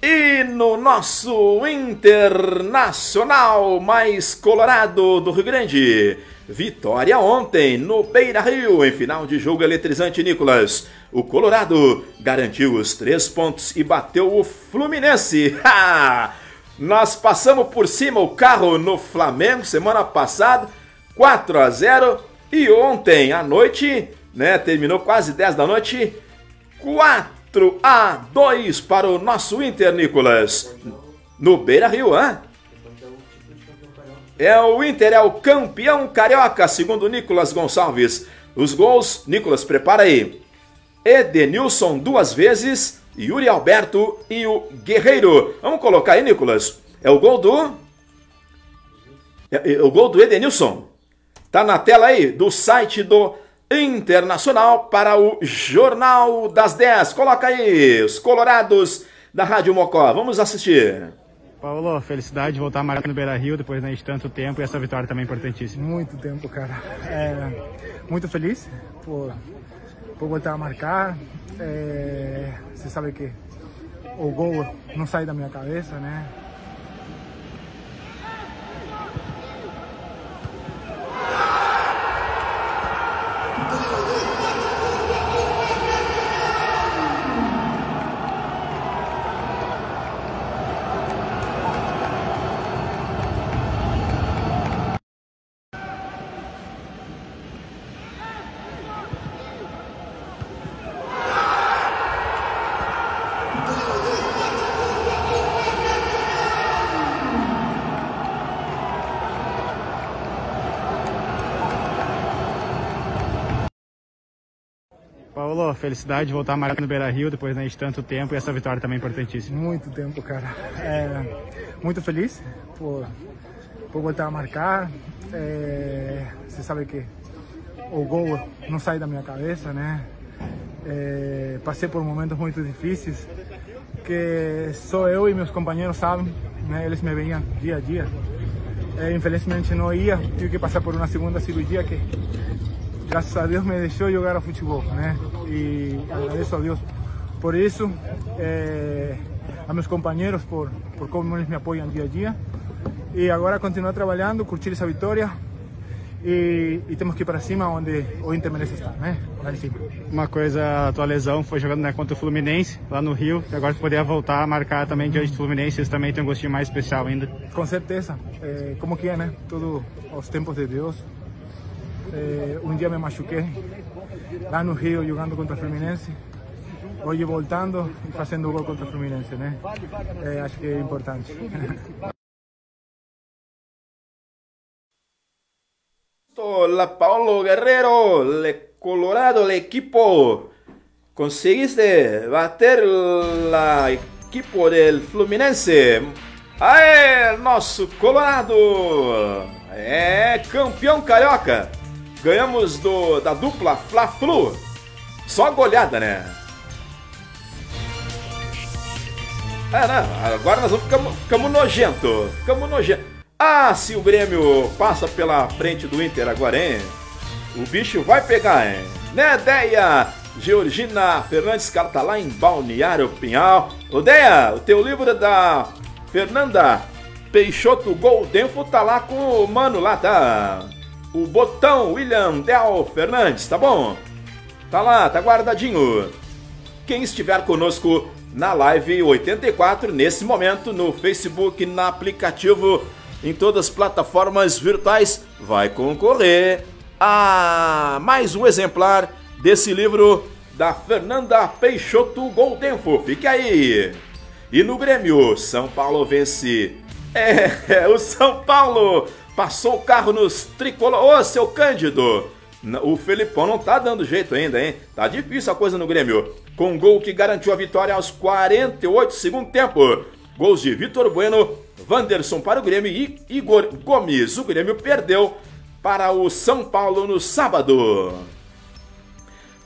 E no nosso internacional mais colorado do Rio Grande, Vitória ontem no Beira Rio, em final de jogo eletrizante, Nicolas. O Colorado garantiu os três pontos e bateu o Fluminense. Ha! Nós passamos por cima o carro no Flamengo semana passada, 4 a 0 e ontem à noite, né, terminou quase 10 da noite, 4 a 2 para o nosso Inter, Nicolas. No Beira Rio, hein? É o Inter, é o campeão carioca, segundo Nicolas Gonçalves. Os gols, Nicolas, prepara aí. Edenilson duas vezes, Yuri Alberto e o Guerreiro. Vamos colocar aí, Nicolas. É o gol do. É, é o gol do Edenilson. Tá na tela aí do site do Internacional para o Jornal das 10. Coloca aí os colorados da Rádio Mocó. Vamos assistir. Paulo, felicidade de voltar a marcar no Beira Rio depois né, de tanto tempo e essa vitória também é importantíssima. Muito tempo, cara. É, muito feliz por por voltar a marcar. É, você sabe que o gol não sai da minha cabeça, né? Felicidade de voltar a marcar no Beira Rio depois né, de tanto tempo e essa vitória também é importantíssima. Muito tempo, cara. É, muito feliz por, por voltar a marcar. É, você sabe que o gol não sai da minha cabeça, né? É, passei por momentos muito difíceis que só eu e meus companheiros sabem, né? Eles me veiam dia a dia. É, infelizmente não ia, tive que passar por uma segunda cirurgia que graças a Deus me deixou jogar futebol, né? E agradeço a Deus por isso, é, a meus companheiros por, por como eles me apoiam dia a dia. E agora continuar trabalhando, curtir essa vitória e, e, temos que ir para cima onde o Inter merece estar, né? Lá em cima. Uma coisa, a tua lesão foi jogando né, contra o Fluminense lá no Rio, e agora tu poder voltar a marcar também diante do Fluminense, isso também tem um gostinho mais especial ainda. Com certeza, é, como que é, né? Tudo aos tempos de Deus. É, um dia me machuquei lá no Rio jogando contra o Fluminense. Hoje voltando e fazendo gol contra o Fluminense, né? É, acho que é importante. Hola Paulo Guerrero, le Colorado, el equipo. Conseguiste bater la equipo del Fluminense. Aê, nosso Colorado! É campeão carioca. Ganhamos do, da dupla Fla-Flu. Só goleada, né? É, né? Agora nós vamos ficamos, ficamos nojento. Ficamos nojento. Ah, se o Grêmio passa pela frente do Inter agora, hein? O bicho vai pegar, hein? Né, Deia? Georgina Fernandes, cara, tá lá em Balneário Pinhal. Ô, Deia, o teu livro é da Fernanda Peixoto Goldenfo tá lá com o mano lá, tá? O botão William Del Fernandes, tá bom? Tá lá, tá guardadinho. Quem estiver conosco na live 84, nesse momento, no Facebook, no aplicativo em todas as plataformas virtuais, vai concorrer a mais um exemplar desse livro da Fernanda Peixoto Goldenfo. Fique aí! E no Grêmio, São Paulo vence. É, o São Paulo passou o carro nos tricolor. Ô, seu Cândido! O Felipão não tá dando jeito ainda, hein? Tá difícil a coisa no Grêmio. Com um gol que garantiu a vitória aos 48 segundo tempo. Gols de Vitor Bueno, Wanderson para o Grêmio e Igor Gomes. O Grêmio perdeu para o São Paulo no sábado.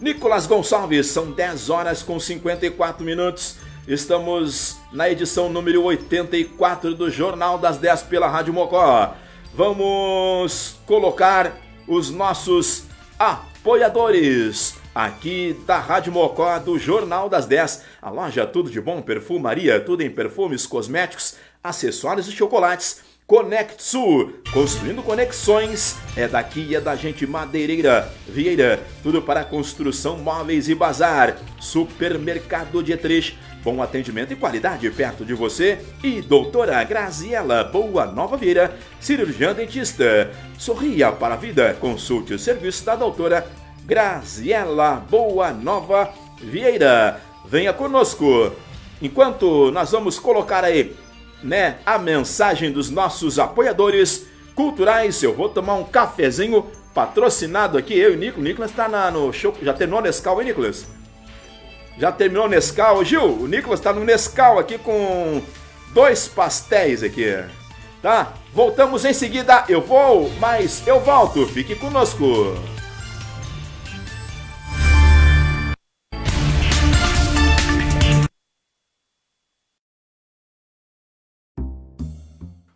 Nicolas Gonçalves, são 10 horas com 54 minutos. Estamos na edição número 84 do Jornal das 10 pela Rádio Mocó. Vamos colocar os nossos apoiadores aqui da Rádio Mocó, do Jornal das 10. A loja Tudo de Bom Perfumaria, tudo em perfumes, cosméticos, acessórios e chocolates. Conect Sul, construindo conexões, é daqui, é da gente Madeireira, Vieira, tudo para construção, móveis e bazar. Supermercado Dietrich, bom atendimento e qualidade perto de você. E doutora Graziela Boa Nova Vieira, cirurgiã dentista. Sorria para a vida, consulte o serviço da doutora Graziela Boa Nova Vieira. Venha conosco. Enquanto nós vamos colocar aí, né, a mensagem dos nossos apoiadores culturais, eu vou tomar um cafezinho patrocinado aqui, eu e o Nicolas. Nicolas está no show, já terminou o Nescau, hein, Nicolas? Já terminou o Nescau? Gil, o Nicolas está no Nescau aqui com dois pastéis aqui. Tá? Voltamos em seguida. Eu vou, mas eu volto. Fique conosco.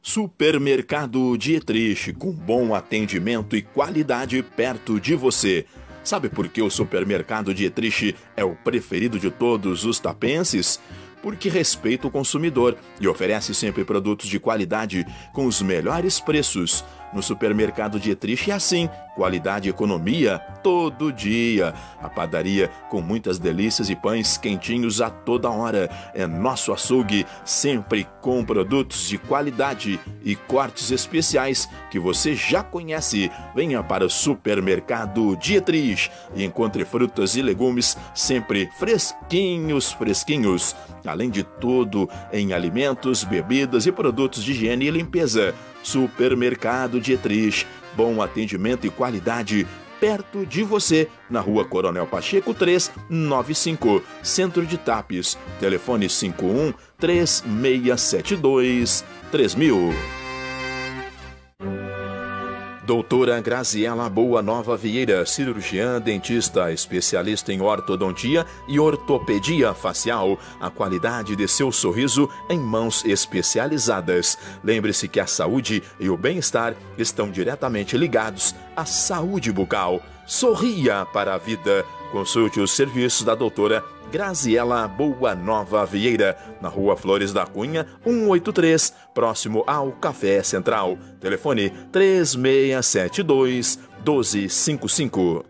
Supermercado Dietrich, com bom atendimento e qualidade perto de você. Sabe por que o supermercado Dietrich é o preferido de todos os tapenses? Porque respeita o consumidor e oferece sempre produtos de qualidade com os melhores preços. No supermercado Dietrich é assim, qualidade e economia todo dia. A padaria com muitas delícias e pães quentinhos a toda hora. É nosso açougue, sempre com produtos de qualidade e cortes especiais que você já conhece. Venha para o supermercado Dietrich e encontre frutas e legumes sempre fresquinhos, fresquinhos. Além de tudo, em alimentos, bebidas e produtos de higiene e limpeza. Supermercado Dietrich. Bom atendimento e qualidade perto de você, na rua Coronel Pacheco 395, Centro de Tapes. Telefone 51 3672 3000. Doutora Graziela Boa Nova Vieira, cirurgiã, dentista, especialista em ortodontia e ortopedia facial. A qualidade de seu sorriso em mãos especializadas. Lembre-se que a saúde e o bem-estar estão diretamente ligados à saúde bucal. Sorria para a vida. Consulte os serviços da doutora Graziela Boa Nova Vieira, na rua Flores da Cunha, 183, próximo ao Café Central. Telefone 3672 1255.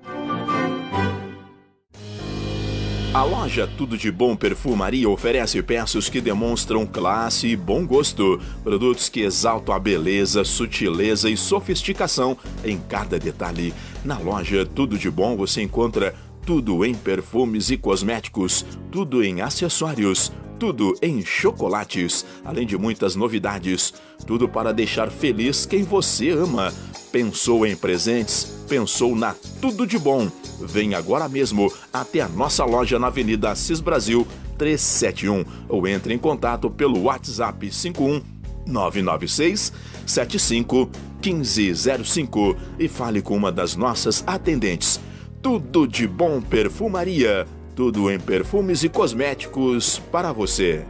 A loja Tudo de Bom Perfumaria oferece peças que demonstram classe e bom gosto. Produtos que exaltam a beleza, sutileza e sofisticação em cada detalhe. Na loja Tudo de Bom você encontra tudo em perfumes e cosméticos, tudo em acessórios, tudo em chocolates, além de muitas novidades. Tudo para deixar feliz quem você ama. Pensou em presentes? Pensou na Tudo de Bom. Vem agora mesmo até a nossa loja na Avenida Assis Brasil 371 ou entre em contato pelo WhatsApp 51 996 75 1505 e fale com uma das nossas atendentes. Tudo de bom perfumaria, tudo em perfumes e cosméticos para você.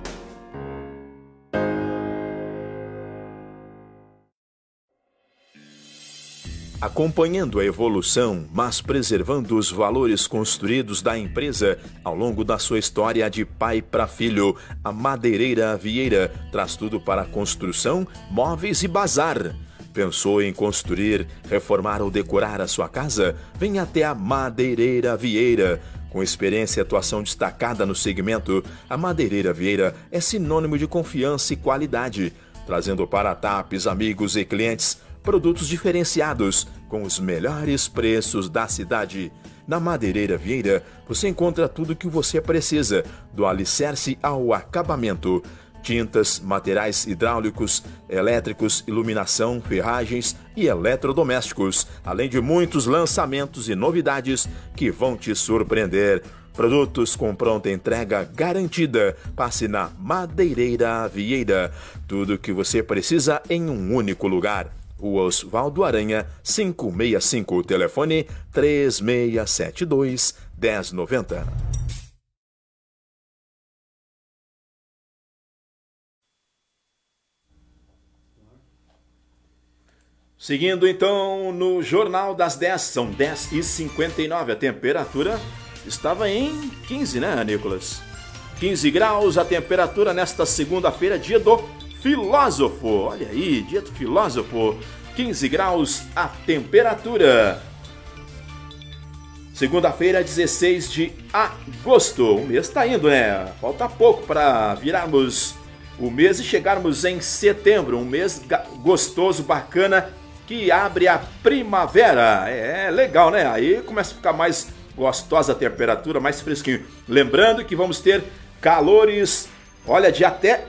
Acompanhando a evolução, mas preservando os valores construídos da empresa ao longo da sua história de pai para filho, a Madeireira Vieira traz tudo para construção, móveis e bazar. Pensou em construir, reformar ou decorar a sua casa? Venha até a Madeireira Vieira. Com experiência e atuação destacada no segmento, a Madeireira Vieira é sinônimo de confiança e qualidade, trazendo para TAPs, amigos e clientes produtos diferenciados com os melhores preços da cidade. Na Madeireira Vieira, você encontra tudo o que você precisa, do alicerce ao acabamento tintas, materiais hidráulicos, elétricos, iluminação, ferragens e eletrodomésticos, além de muitos lançamentos e novidades que vão te surpreender. Produtos com pronta entrega garantida. Passe na Madeireira Vieira. Tudo o que você precisa em um único lugar. O Oswaldo Aranha, 565, telefone 3672 1090. Seguindo então no Jornal das 10, são 10 e 59 a temperatura estava em 15, né, Nicolas? 15 graus a temperatura nesta segunda-feira, dia do filósofo. Olha aí, dia do filósofo. 15 graus a temperatura. Segunda-feira, 16 de agosto. O mês está indo, né? Falta pouco para virarmos o mês e chegarmos em setembro. Um mês gostoso, bacana que abre a primavera. É, é legal, né? Aí começa a ficar mais gostosa a temperatura, mais fresquinho. Lembrando que vamos ter calores, olha, de até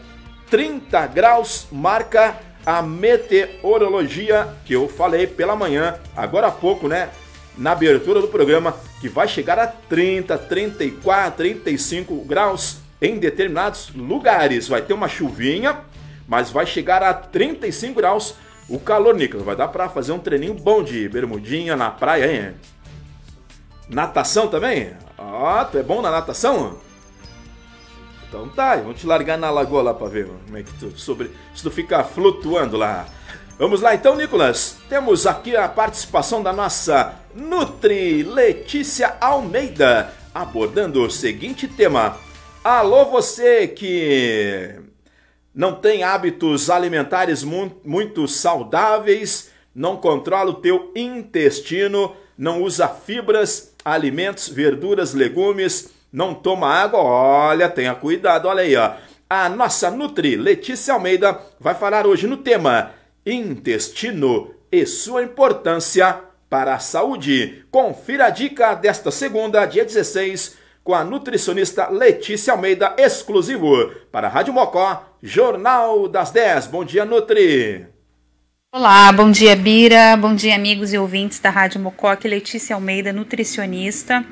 30 graus, marca a meteorologia que eu falei pela manhã, agora há pouco, né? Na abertura do programa, que vai chegar a 30, 34, 35 graus em determinados lugares. Vai ter uma chuvinha, mas vai chegar a 35 graus o calor, Nicolas, vai dar pra fazer um treininho bom de bermudinha na praia, hein? Natação também? Ó, oh, tu é bom na natação? Então tá, vamos te largar na lagoa lá pra ver como é que tu sobre. Se tu fica flutuando lá. Vamos lá então, Nicolas. Temos aqui a participação da nossa Nutri Letícia Almeida, abordando o seguinte tema: Alô, você que não tem hábitos alimentares muito saudáveis, não controla o teu intestino, não usa fibras, alimentos, verduras, legumes, não toma água, olha, tenha cuidado, olha aí, ó. A nossa Nutri Letícia Almeida vai falar hoje no tema intestino e sua importância para a saúde. Confira a dica desta segunda, dia 16, com a nutricionista Letícia Almeida, exclusivo para a Rádio Mocó, Jornal das 10. Bom dia, Nutri! Olá, bom dia, Bira. Bom dia, amigos e ouvintes da Rádio Mocó, aqui Letícia Almeida, nutricionista.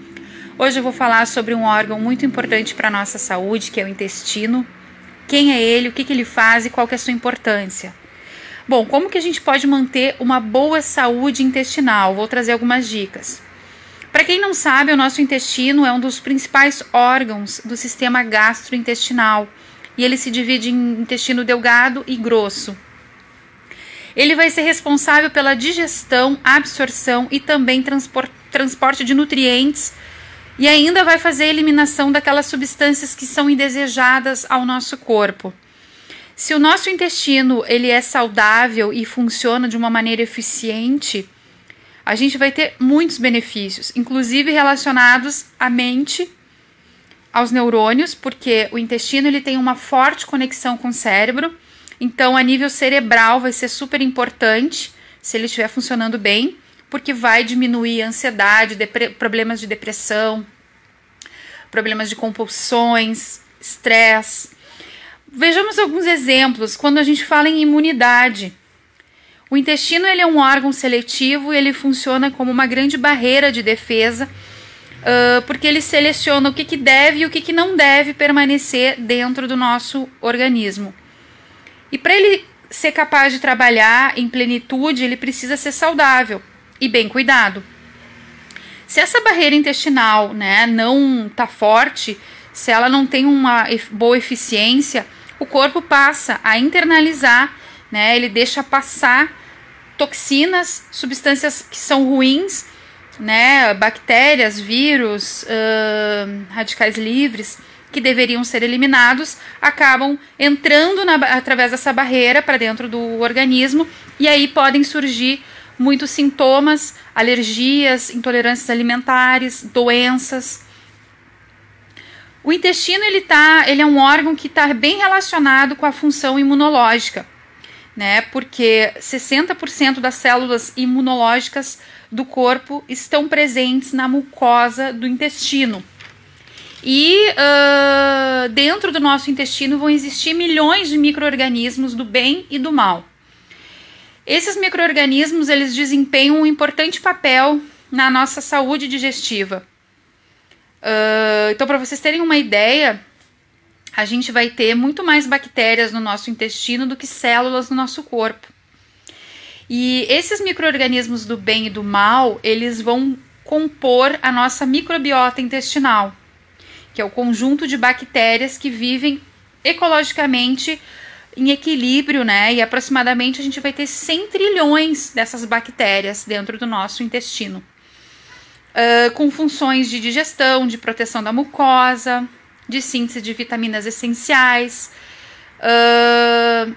Hoje eu vou falar sobre um órgão muito importante para a nossa saúde, que é o intestino. Quem é ele, o que, que ele faz e qual que é a sua importância. Bom, como que a gente pode manter uma boa saúde intestinal? Vou trazer algumas dicas. Para quem não sabe, o nosso intestino é um dos principais órgãos do sistema gastrointestinal e ele se divide em intestino delgado e grosso. Ele vai ser responsável pela digestão, absorção e também transporte de nutrientes e ainda vai fazer a eliminação daquelas substâncias que são indesejadas ao nosso corpo. Se o nosso intestino ele é saudável e funciona de uma maneira eficiente, a gente vai ter muitos benefícios, inclusive relacionados à mente, aos neurônios, porque o intestino ele tem uma forte conexão com o cérebro. Então, a nível cerebral vai ser super importante se ele estiver funcionando bem, porque vai diminuir a ansiedade, problemas de depressão, problemas de compulsões, estresse. Vejamos alguns exemplos quando a gente fala em imunidade. O intestino ele é um órgão seletivo e ele funciona como uma grande barreira de defesa, uh, porque ele seleciona o que, que deve e o que, que não deve permanecer dentro do nosso organismo. E para ele ser capaz de trabalhar em plenitude, ele precisa ser saudável e bem cuidado. Se essa barreira intestinal né, não está forte, se ela não tem uma boa eficiência, o corpo passa a internalizar, né, ele deixa passar toxinas, substâncias que são ruins, né, bactérias, vírus, uh, radicais livres, que deveriam ser eliminados, acabam entrando na, através dessa barreira para dentro do organismo e aí podem surgir muitos sintomas, alergias, intolerâncias alimentares, doenças. O intestino ele tá, ele é um órgão que está bem relacionado com a função imunológica né? Porque 60% das células imunológicas do corpo estão presentes na mucosa do intestino. E uh, dentro do nosso intestino vão existir milhões de micro-organismos do bem e do mal. Esses micro-organismos eles desempenham um importante papel na nossa saúde digestiva. Uh, então, para vocês terem uma ideia, a gente vai ter muito mais bactérias no nosso intestino do que células no nosso corpo. E esses micro-organismos do bem e do mal, eles vão compor a nossa microbiota intestinal, que é o conjunto de bactérias que vivem ecologicamente em equilíbrio, né? E aproximadamente a gente vai ter 100 trilhões dessas bactérias dentro do nosso intestino, uh, com funções de digestão, de proteção da mucosa, de síntese de vitaminas essenciais. Uh,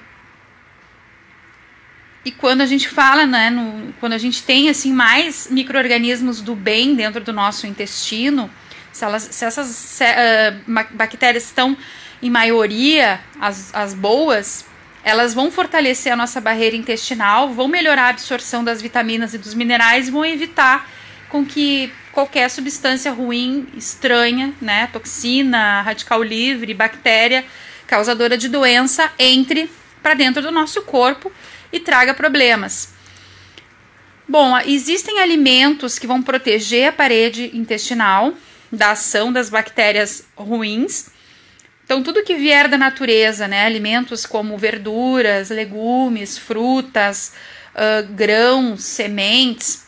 e quando a gente fala, né, no, quando a gente tem assim mais micro-organismos do bem dentro do nosso intestino, se, elas, se essas se, uh, bactérias estão em maioria, as, as boas, elas vão fortalecer a nossa barreira intestinal, vão melhorar a absorção das vitaminas e dos minerais, vão evitar com que qualquer substância ruim, estranha, né, toxina, radical livre, bactéria causadora de doença entre para dentro do nosso corpo e traga problemas. Bom, existem alimentos que vão proteger a parede intestinal da ação das bactérias ruins. Então, tudo que vier da natureza, né, alimentos como verduras, legumes, frutas, uh, grãos, sementes,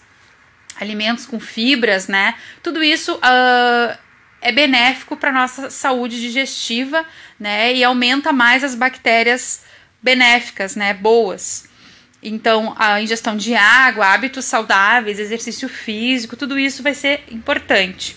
alimentos com fibras, né? Tudo isso uh, é benéfico para nossa saúde digestiva, né? E aumenta mais as bactérias benéficas, né? Boas. Então, a ingestão de água, hábitos saudáveis, exercício físico, tudo isso vai ser importante.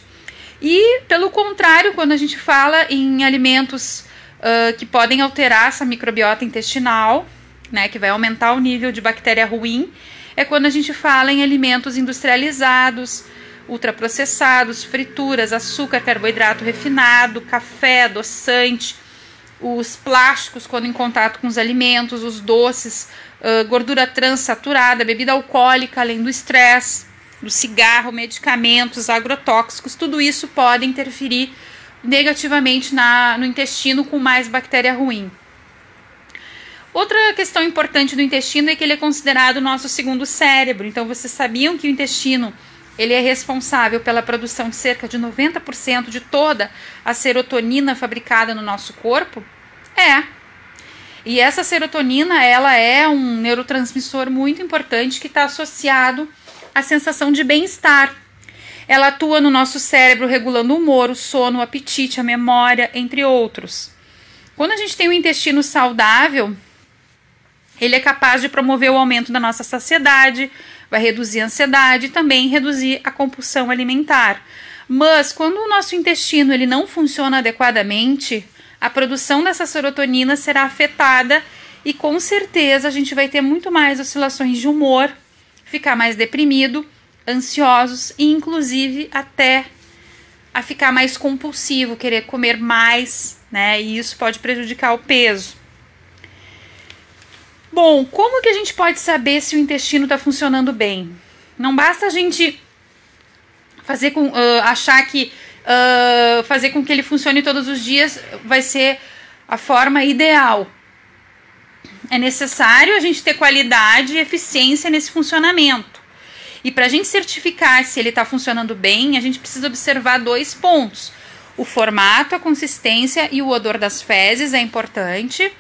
E, pelo contrário, quando a gente fala em alimentos uh, que podem alterar essa microbiota intestinal, né, que vai aumentar o nível de bactéria ruim, é quando a gente fala em alimentos industrializados, ultraprocessados, frituras, açúcar, carboidrato refinado, café, adoçante, os plásticos quando em contato com os alimentos, os doces, gordura transsaturada, bebida alcoólica, além do estresse, do cigarro, medicamentos, agrotóxicos, tudo isso pode interferir negativamente na, no intestino com mais bactéria ruim. Outra questão importante do intestino é que ele é considerado o nosso segundo cérebro. Então, vocês sabiam que o intestino ele é responsável pela produção de cerca de 90% de toda a serotonina fabricada no nosso corpo? É. E essa serotonina, ela é um neurotransmissor muito importante que está associado à sensação de bem-estar. Ela atua no nosso cérebro regulando o humor, o sono, o apetite, a memória, entre outros. Quando a gente tem um intestino saudável, ele é capaz de promover o aumento da nossa saciedade, vai reduzir a ansiedade e também reduzir a compulsão alimentar. Mas quando o nosso intestino ele não funciona adequadamente, a produção dessa serotonina será afetada e com certeza a gente vai ter muito mais oscilações de humor, ficar mais deprimido, ansiosos e inclusive até a ficar mais compulsivo, querer comer mais, né? E isso pode prejudicar o peso. Bom, como que a gente pode saber se o intestino está funcionando bem? Não basta a gente fazer com, uh, achar que uh, fazer com que ele funcione todos os dias vai ser a forma ideal. É necessário a gente ter qualidade e eficiência nesse funcionamento. E para a gente certificar se ele está funcionando bem, a gente precisa observar dois pontos: o formato, a consistência e o odor das fezes é importante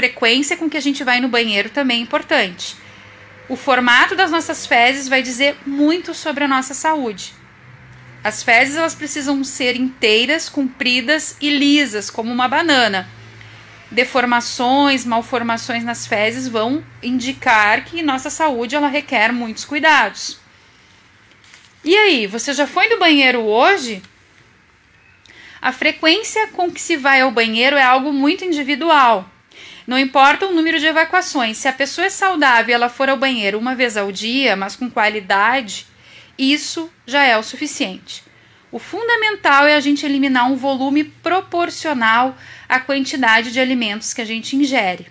frequência com que a gente vai no banheiro também é importante. O formato das nossas fezes vai dizer muito sobre a nossa saúde. As fezes elas precisam ser inteiras, compridas e lisas, como uma banana. Deformações, malformações nas fezes vão indicar que nossa saúde ela requer muitos cuidados. E aí, você já foi no banheiro hoje? A frequência com que se vai ao banheiro é algo muito individual. Não importa o número de evacuações, se a pessoa é saudável e ela for ao banheiro uma vez ao dia, mas com qualidade, isso já é o suficiente. O fundamental é a gente eliminar um volume proporcional à quantidade de alimentos que a gente ingere.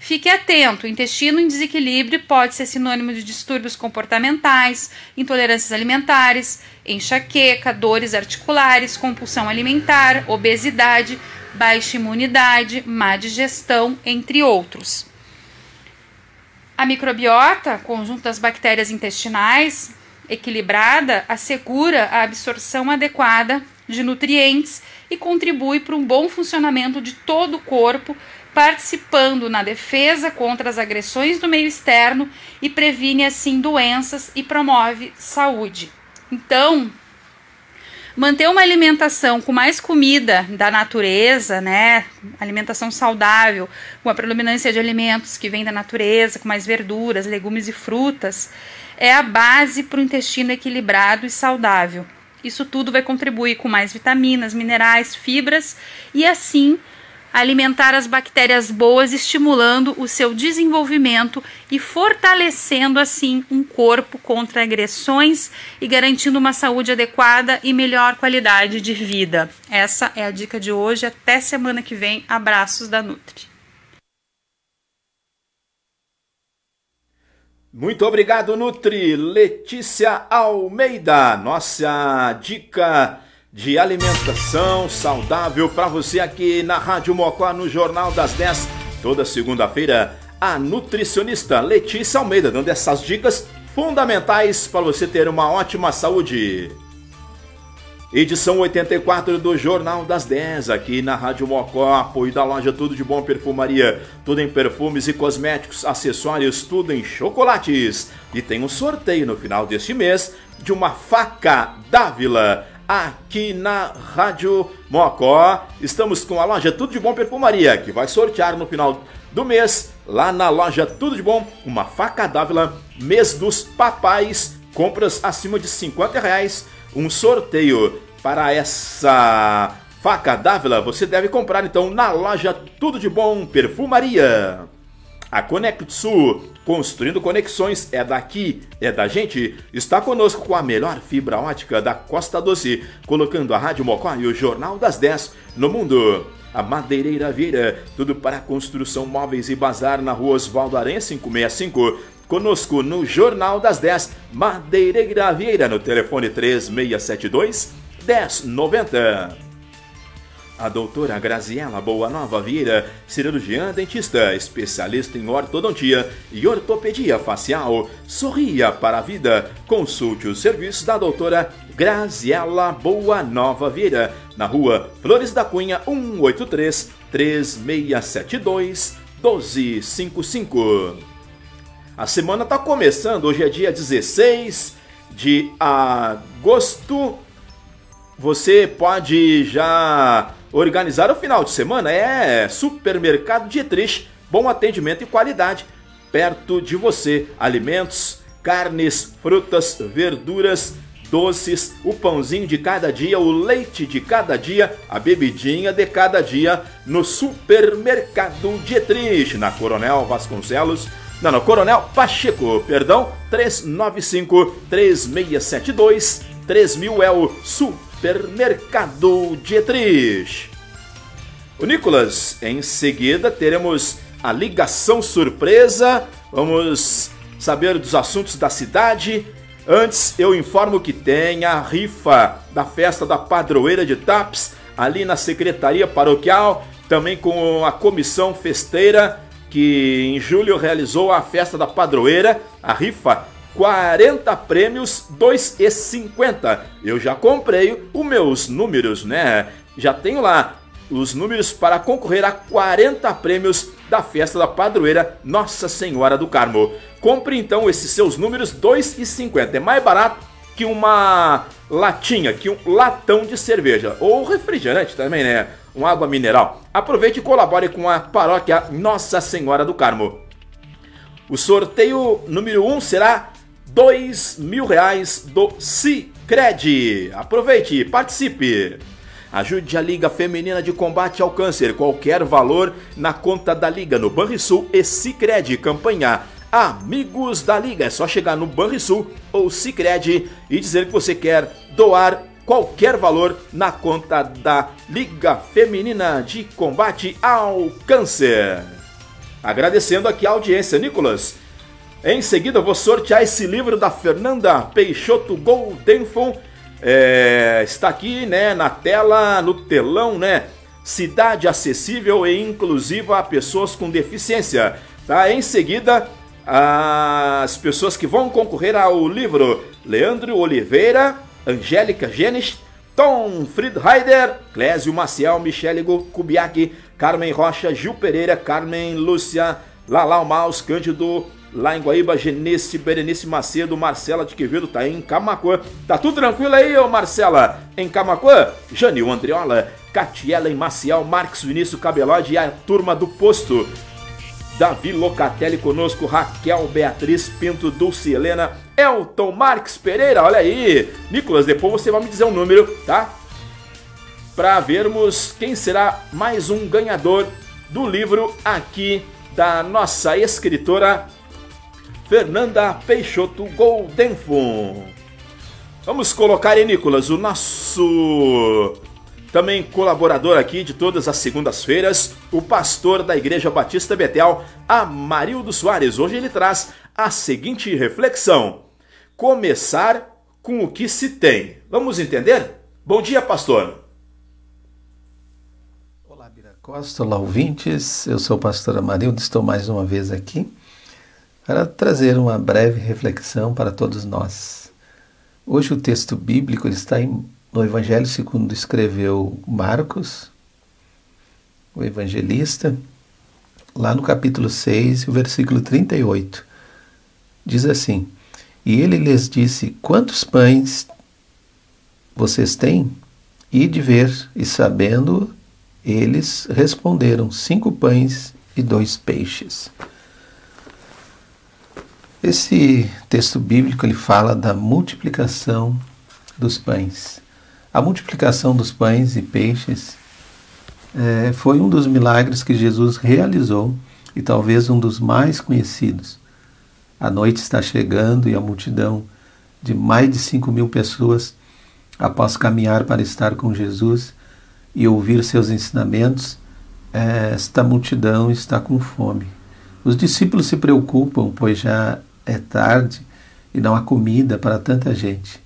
Fique atento: o intestino em desequilíbrio pode ser sinônimo de distúrbios comportamentais, intolerâncias alimentares, enxaqueca, dores articulares, compulsão alimentar, obesidade, baixa imunidade, má digestão, entre outros. A microbiota, conjunto das bactérias intestinais, equilibrada, assegura a absorção adequada de nutrientes e contribui para um bom funcionamento de todo o corpo, participando na defesa contra as agressões do meio externo e previne assim doenças e promove saúde. Então, manter uma alimentação com mais comida da natureza, né? Alimentação saudável, com a predominância de alimentos que vêm da natureza, com mais verduras, legumes e frutas, é a base para o intestino equilibrado e saudável. Isso tudo vai contribuir com mais vitaminas, minerais, fibras e assim alimentar as bactérias boas, estimulando o seu desenvolvimento e fortalecendo assim um corpo contra agressões e garantindo uma saúde adequada e melhor qualidade de vida. Essa é a dica de hoje. Até semana que vem. Abraços da Nutri. Muito obrigado, Nutri. Letícia Almeida, nossa dica de alimentação saudável para você aqui na Rádio Mocó no Jornal das 10, toda segunda-feira. A nutricionista Letícia Almeida dando essas dicas fundamentais para você ter uma ótima saúde. Edição 84 do Jornal das 10, aqui na Rádio Mocó, apoio da loja Tudo de Bom Perfumaria, tudo em perfumes e cosméticos, acessórios, tudo em chocolates. E tem um sorteio no final deste mês de uma faca Dávila aqui na Rádio Mocó. Estamos com a loja Tudo de Bom Perfumaria, que vai sortear no final do mês, lá na loja Tudo de Bom, uma faca d'Ávila, mês dos papais, compras acima de 50 reais, um sorteio para essa faca d'Ávila, você deve comprar então na loja Tudo de Bom Perfumaria. A Conexu, construindo conexões, é daqui, é da gente, está conosco com a melhor fibra ótica da Costa Doce, colocando a Rádio Mocó e o Jornal das 10 no mundo. A Madeireira Vieira, tudo para construção móveis e bazar na rua Osvaldo Aranha 565. Conosco no Jornal das 10, Madeireira Vieira, no telefone 3672 1090. A doutora Graziela Boa Nova Vieira, cirurgiã dentista, especialista em ortodontia e ortopedia facial. Sorria para a vida. Consulte os serviços da doutora Graziela Boa Nova Vieira, na rua Flores da Cunha 183 3672 1255. A semana está começando, hoje é dia 16 de agosto. Você pode já Organizar o final de semana é Supermercado Dietrich, bom atendimento e qualidade perto de você. Alimentos, carnes, frutas, verduras, doces, o pãozinho de cada dia, o leite de cada dia, a bebidinha de cada dia no Supermercado Dietrich, na Coronel Vasconcelos. Não, não, Coronel Pacheco, perdão, 395 3672 3000 é o Supermercado Supermercado Dietrich. O Nicolas, em seguida teremos a ligação surpresa. Vamos saber dos assuntos da cidade. Antes, eu informo que tem a rifa da festa da padroeira de TAPS ali na Secretaria Paroquial, também com a comissão festeira que em julho realizou a festa da padroeira. A rifa 40 prêmios, 2,50. Eu já comprei os meus números, né? Já tenho lá os números para concorrer a 40 prêmios da festa da padroeira Nossa Senhora do Carmo. Compre então esses seus números 2,50. É mais barato que uma latinha, que um latão de cerveja ou refrigerante também, né? Uma água mineral. Aproveite e colabore com a paróquia Nossa Senhora do Carmo. O sorteio número 1 um será dois mil reais do Cicred. Aproveite, participe. Ajude a Liga Feminina de Combate ao Câncer. Qualquer valor na conta da Liga no Banrisul e Cicred. Campanha Amigos da Liga. É só chegar no Banrisul ou Cicred e dizer que você quer doar qualquer valor na conta da Liga Feminina de Combate ao Câncer. Agradecendo aqui a audiência, Nicolas. Em seguida, eu vou sortear esse livro da Fernanda Peixoto Goldenfon. É, está aqui, né, na tela, no telão, né? Cidade acessível e inclusiva a pessoas com deficiência. Tá? Em seguida, as pessoas que vão concorrer ao livro: Leandro Oliveira, Angélica Genes, Tom Friedheider, Clésio Maciel, Michele Kubiak, Carmen Rocha, Gil Pereira, Carmen Lúcia, Lalau Maus, Cândido lá em Guaíba, Genesse, Berenice Macedo, Marcela de Quevedo tá em Camacuã. Tá tudo tranquilo aí, ô Marcela? Em Camacuã, Janil Andriola, Catiela em Maciel, Marcos Vinícius Cabelode e a turma do posto. Davi Locatelli conosco, Raquel Beatriz Pinto, Dulce Helena, Elton Marques Pereira, olha aí. Nicolas, depois você vai me dizer o um número, tá? Para vermos quem será mais um ganhador do livro aqui da nossa escritora Fernanda Peixoto Goldenfon. Vamos colocar aí, Nicolas, o nosso também colaborador aqui de todas as segundas-feiras, o pastor da Igreja Batista Betel, Amarildo Soares. Hoje ele traz a seguinte reflexão: começar com o que se tem. Vamos entender? Bom dia, pastor. Olá, Bira Costa, olá, ouvintes. Eu sou o pastor Amarildo, estou mais uma vez aqui para trazer uma breve reflexão para todos nós. Hoje o texto bíblico está no Evangelho segundo escreveu Marcos, o evangelista, lá no capítulo 6, o versículo 38. Diz assim: E ele lhes disse: Quantos pães vocês têm? E de ver, e sabendo, eles responderam: cinco pães e dois peixes. Esse texto bíblico ele fala da multiplicação dos pães. A multiplicação dos pães e peixes é, foi um dos milagres que Jesus realizou e talvez um dos mais conhecidos. A noite está chegando e a multidão de mais de 5 mil pessoas, após caminhar para estar com Jesus e ouvir seus ensinamentos, esta multidão está com fome. Os discípulos se preocupam, pois já é tarde e não há comida para tanta gente.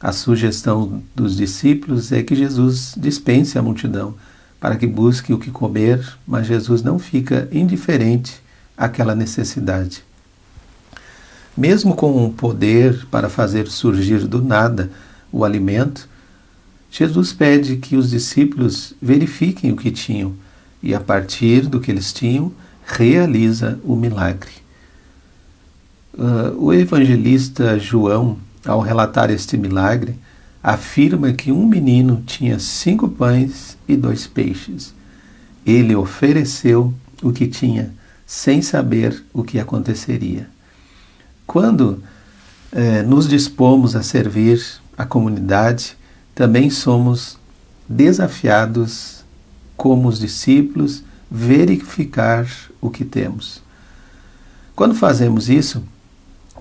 A sugestão dos discípulos é que Jesus dispense a multidão para que busque o que comer, mas Jesus não fica indiferente àquela necessidade. Mesmo com o poder para fazer surgir do nada o alimento, Jesus pede que os discípulos verifiquem o que tinham e, a partir do que eles tinham, realiza o milagre. Uh, o evangelista João, ao relatar este milagre, afirma que um menino tinha cinco pães e dois peixes. Ele ofereceu o que tinha, sem saber o que aconteceria. Quando eh, nos dispomos a servir a comunidade, também somos desafiados, como os discípulos, verificar o que temos. Quando fazemos isso,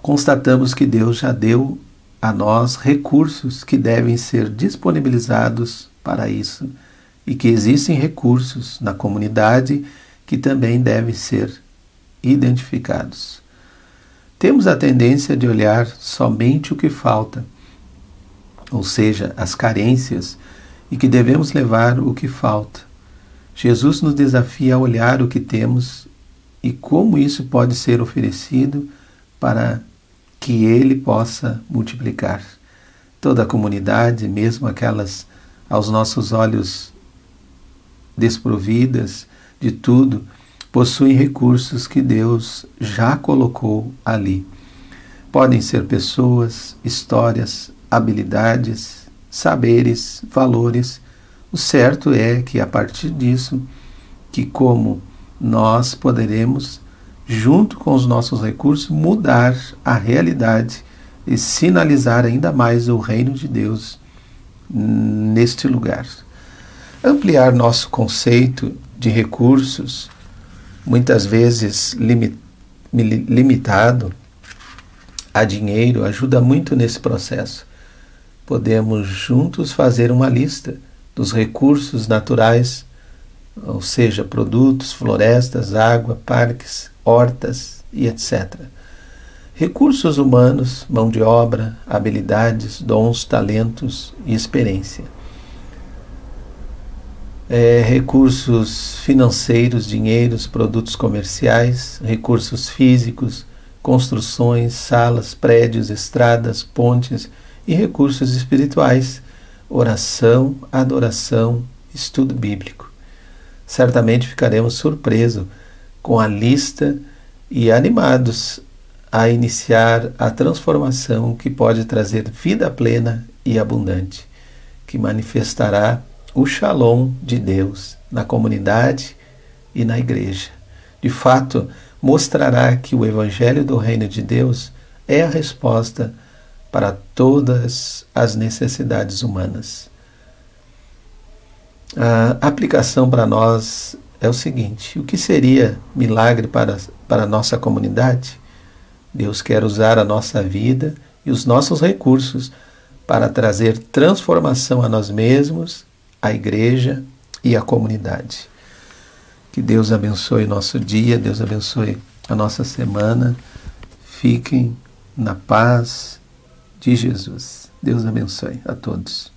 constatamos que Deus já deu a nós recursos que devem ser disponibilizados para isso e que existem recursos na comunidade que também devem ser identificados. Temos a tendência de olhar somente o que falta, ou seja, as carências, e que devemos levar o que falta. Jesus nos desafia a olhar o que temos e como isso pode ser oferecido para que ele possa multiplicar. Toda a comunidade, mesmo aquelas aos nossos olhos desprovidas de tudo, possuem recursos que Deus já colocou ali. Podem ser pessoas, histórias, habilidades, saberes, valores. O certo é que a partir disso, que como nós poderemos junto com os nossos recursos, mudar a realidade e sinalizar ainda mais o reino de Deus neste lugar. Ampliar nosso conceito de recursos, muitas vezes limitado a dinheiro, ajuda muito nesse processo. Podemos juntos fazer uma lista dos recursos naturais, ou seja, produtos, florestas, água, parques, hortas e etc. Recursos humanos, mão de obra, habilidades, dons, talentos e experiência. É, recursos financeiros, dinheiros, produtos comerciais, recursos físicos, construções, salas, prédios, estradas, pontes e recursos espirituais, oração, adoração, estudo bíblico. Certamente ficaremos surpresos com a lista e animados a iniciar a transformação que pode trazer vida plena e abundante, que manifestará o shalom de Deus na comunidade e na igreja. De fato, mostrará que o Evangelho do Reino de Deus é a resposta para todas as necessidades humanas. A aplicação para nós é o seguinte: o que seria milagre para, para a nossa comunidade? Deus quer usar a nossa vida e os nossos recursos para trazer transformação a nós mesmos, a igreja e a comunidade. Que Deus abençoe nosso dia, Deus abençoe a nossa semana. Fiquem na paz de Jesus. Deus abençoe a todos.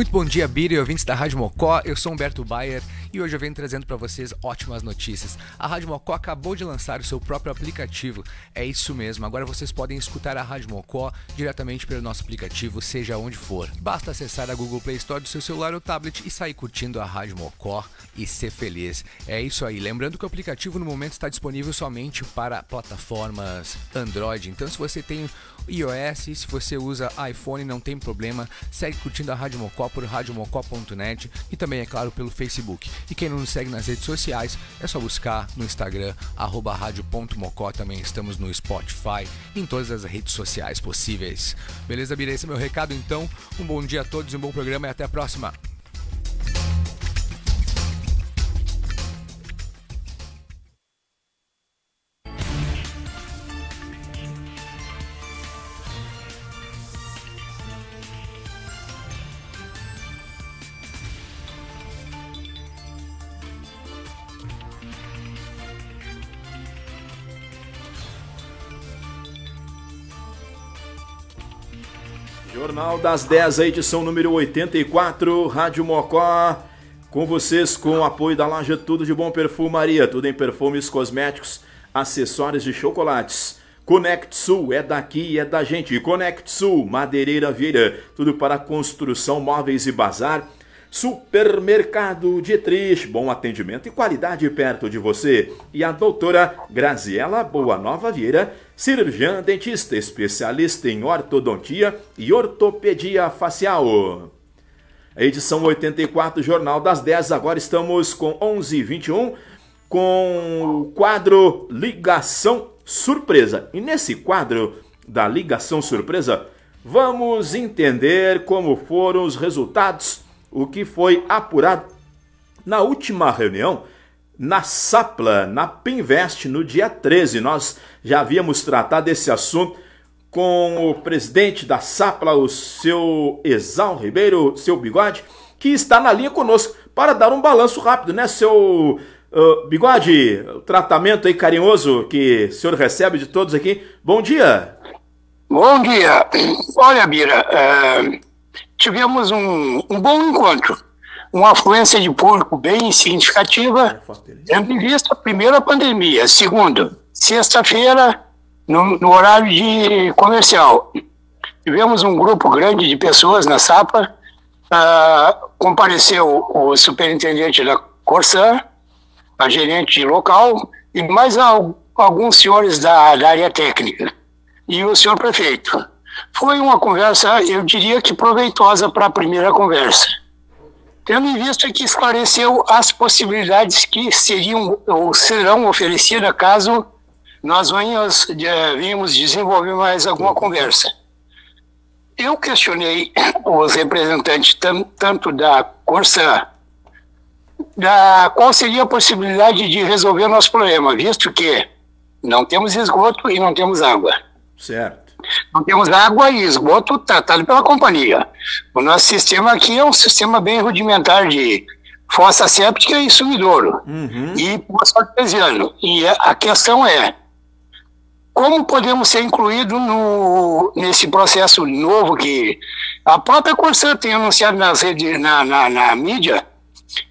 Muito bom dia, Bira e ouvintes da Rádio Mocó. Eu sou Humberto Bayer e hoje eu venho trazendo para vocês ótimas notícias. A Rádio Mocó acabou de lançar o seu próprio aplicativo. É isso mesmo, agora vocês podem escutar a Rádio Mocó diretamente pelo nosso aplicativo, seja onde for. Basta acessar a Google Play Store do seu celular ou tablet e sair curtindo a Rádio Mocó e ser feliz. É isso aí. Lembrando que o aplicativo no momento está disponível somente para plataformas Android. Então, se você tem iOS, se você usa iPhone, não tem problema. Segue curtindo a Rádio Mocó por radiomocó.net e também, é claro, pelo Facebook. E quem não nos segue nas redes sociais, é só buscar no Instagram, arroba rádio.mocó. Também estamos no Spotify, em todas as redes sociais possíveis. Beleza, Bira? Esse é meu recado, então. Um bom dia a todos, um bom programa e até a próxima. Jornal das 10, a edição número 84, Rádio Mocó. Com vocês, com o apoio da loja Tudo de Bom Perfumaria, tudo em perfumes, cosméticos, acessórios de chocolates. Conect Sul é daqui, é da gente. Conect Sul, Madeireira Vieira, tudo para construção, móveis e bazar. Supermercado Dietrich, bom atendimento e qualidade perto de você. E a doutora Graziela Boa Nova Vieira, cirurgiã dentista, especialista em ortodontia e ortopedia facial. Edição 84, Jornal das 10, agora estamos com 11h21, com o quadro Ligação Surpresa. E nesse quadro da Ligação Surpresa, vamos entender como foram os resultados, o que foi apurado na última reunião na Sapla, na Pinvest, no dia 13. Nós já havíamos tratado desse assunto com o presidente da Sapla, o seu Exal Ribeiro, seu Bigode, que está na linha conosco para dar um balanço rápido, né, seu uh, Bigode? O tratamento aí carinhoso que o senhor recebe de todos aqui. Bom dia. Bom dia. Olha, Bira, uh, tivemos um, um bom encontro uma afluência de público bem significativa, tendo em vista, primeiro, a pandemia, segundo, sexta-feira, no, no, horário de comercial. Tivemos um grupo grande de pessoas na Sapa, uh, compareceu o superintendente da Corsã, a gerente local e mais alguns senhores da, da área técnica e o senhor prefeito. Foi uma conversa, eu diria que proveitosa para a primeira conversa tendo em vista que esclareceu as possibilidades que seriam ou serão oferecidas caso nós venhamos, venhamos desenvolver mais alguma conversa. Eu questionei os representantes tanto da Corsa, da qual seria a possibilidade de resolver nosso problema, visto que não temos esgoto e não temos água. Certo. Não temos água e esgoto tratado pela companhia. O nosso sistema aqui é um sistema bem rudimentar de fossa séptica e sumidouro. Uhum. E poço artesiano. E a questão é, como podemos ser incluídos no, nesse processo novo que a própria Corsã tem anunciado nas redes, na, na, na mídia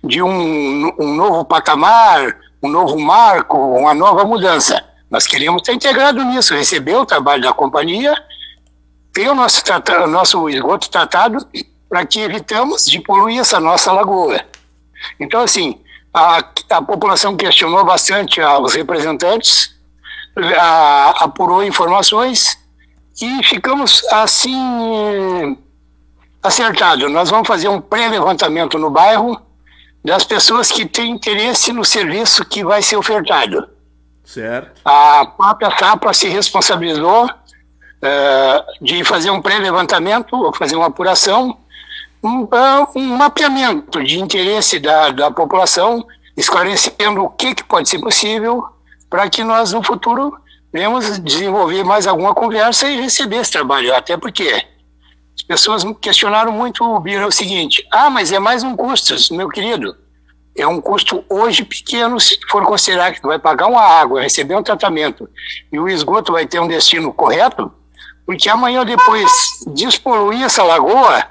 de um, um novo patamar, um novo marco, uma nova mudança. Nós queríamos estar integrado nisso, receber o trabalho da companhia, ter o nosso, o nosso esgoto tratado para que evitamos de poluir essa nossa lagoa. Então, assim, a, a população questionou bastante os representantes, a, apurou informações e ficamos assim acertados. Nós vamos fazer um pré-levantamento no bairro das pessoas que têm interesse no serviço que vai ser ofertado. Certo. A própria SAPA se responsabilizou uh, de fazer um pré-levantamento, fazer uma apuração, um, uh, um, mapeamento de interesse da, da população, esclarecendo o que, que pode ser possível para que nós, no futuro, venhamos desenvolver mais alguma conversa e receber esse trabalho. Até porque as pessoas questionaram muito o seguinte: ah, mas é mais um custo, meu querido é um custo hoje pequeno se for considerar que tu vai pagar uma água, receber um tratamento e o esgoto vai ter um destino correto, porque amanhã depois despoluir essa lagoa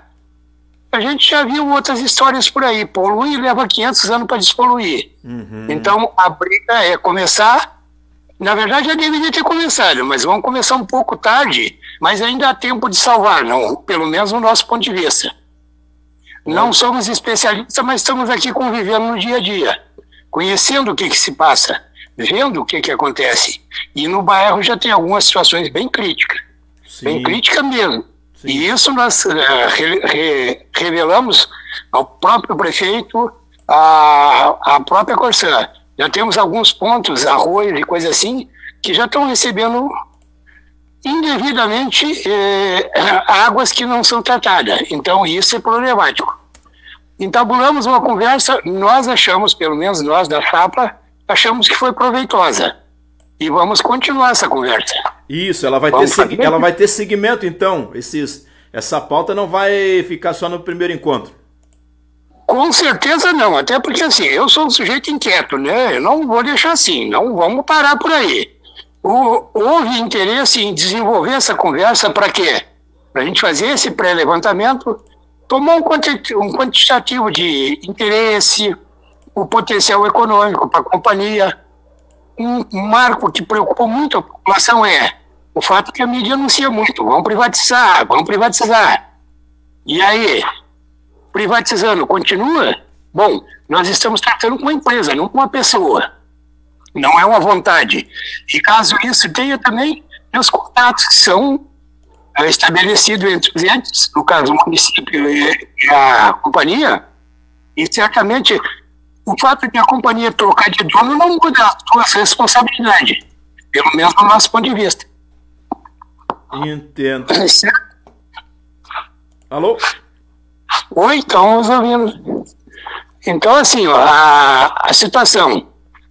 a gente já viu outras histórias por aí. Polui leva 500 anos para despoluir. Uhum. Então, a briga é começar. Na verdade, já deveria ter começado, mas vamos começar um pouco tarde, mas ainda há tempo de salvar, não, pelo menos no nosso ponto de vista. Não somos especialistas, mas estamos aqui convivendo no dia a dia, conhecendo o que, que se passa, vendo o que, que acontece. E no bairro já tem algumas situações bem críticas, Sim. bem crítica mesmo. Sim. E isso nós uh, re, re, revelamos ao próprio prefeito, à, à própria Corsã. Já temos alguns pontos, arroios e coisas assim, que já estão recebendo indevidamente eh, águas que não são tratadas. Então, isso é problemático. Entabulamos uma conversa, nós achamos, pelo menos nós da chapa, achamos que foi proveitosa. E vamos continuar essa conversa. Isso, ela vai, ter, ela vai ter segmento, então. Esses, essa pauta não vai ficar só no primeiro encontro. Com certeza não, até porque assim, eu sou um sujeito inquieto, né? Eu não vou deixar assim, não vamos parar por aí. Houve interesse em desenvolver essa conversa para quê? Para a gente fazer esse pré-levantamento, tomar um, um quantitativo de interesse, o potencial econômico para a companhia, um marco que preocupa muito a população é o fato que a mídia anuncia muito, vamos privatizar, vamos privatizar. E aí, privatizando, continua? Bom, nós estamos tratando com uma empresa, não com uma pessoa. Não é uma vontade. E caso isso tenha também os contatos que são é, estabelecidos entre os entes, no caso o município e a companhia, e certamente o fato de a companhia trocar de dono não muda a sua responsabilidade, pelo menos do nosso ponto de vista. Entendo. Alô? Oi, estamos ouvindo. Então, assim, a, a situação.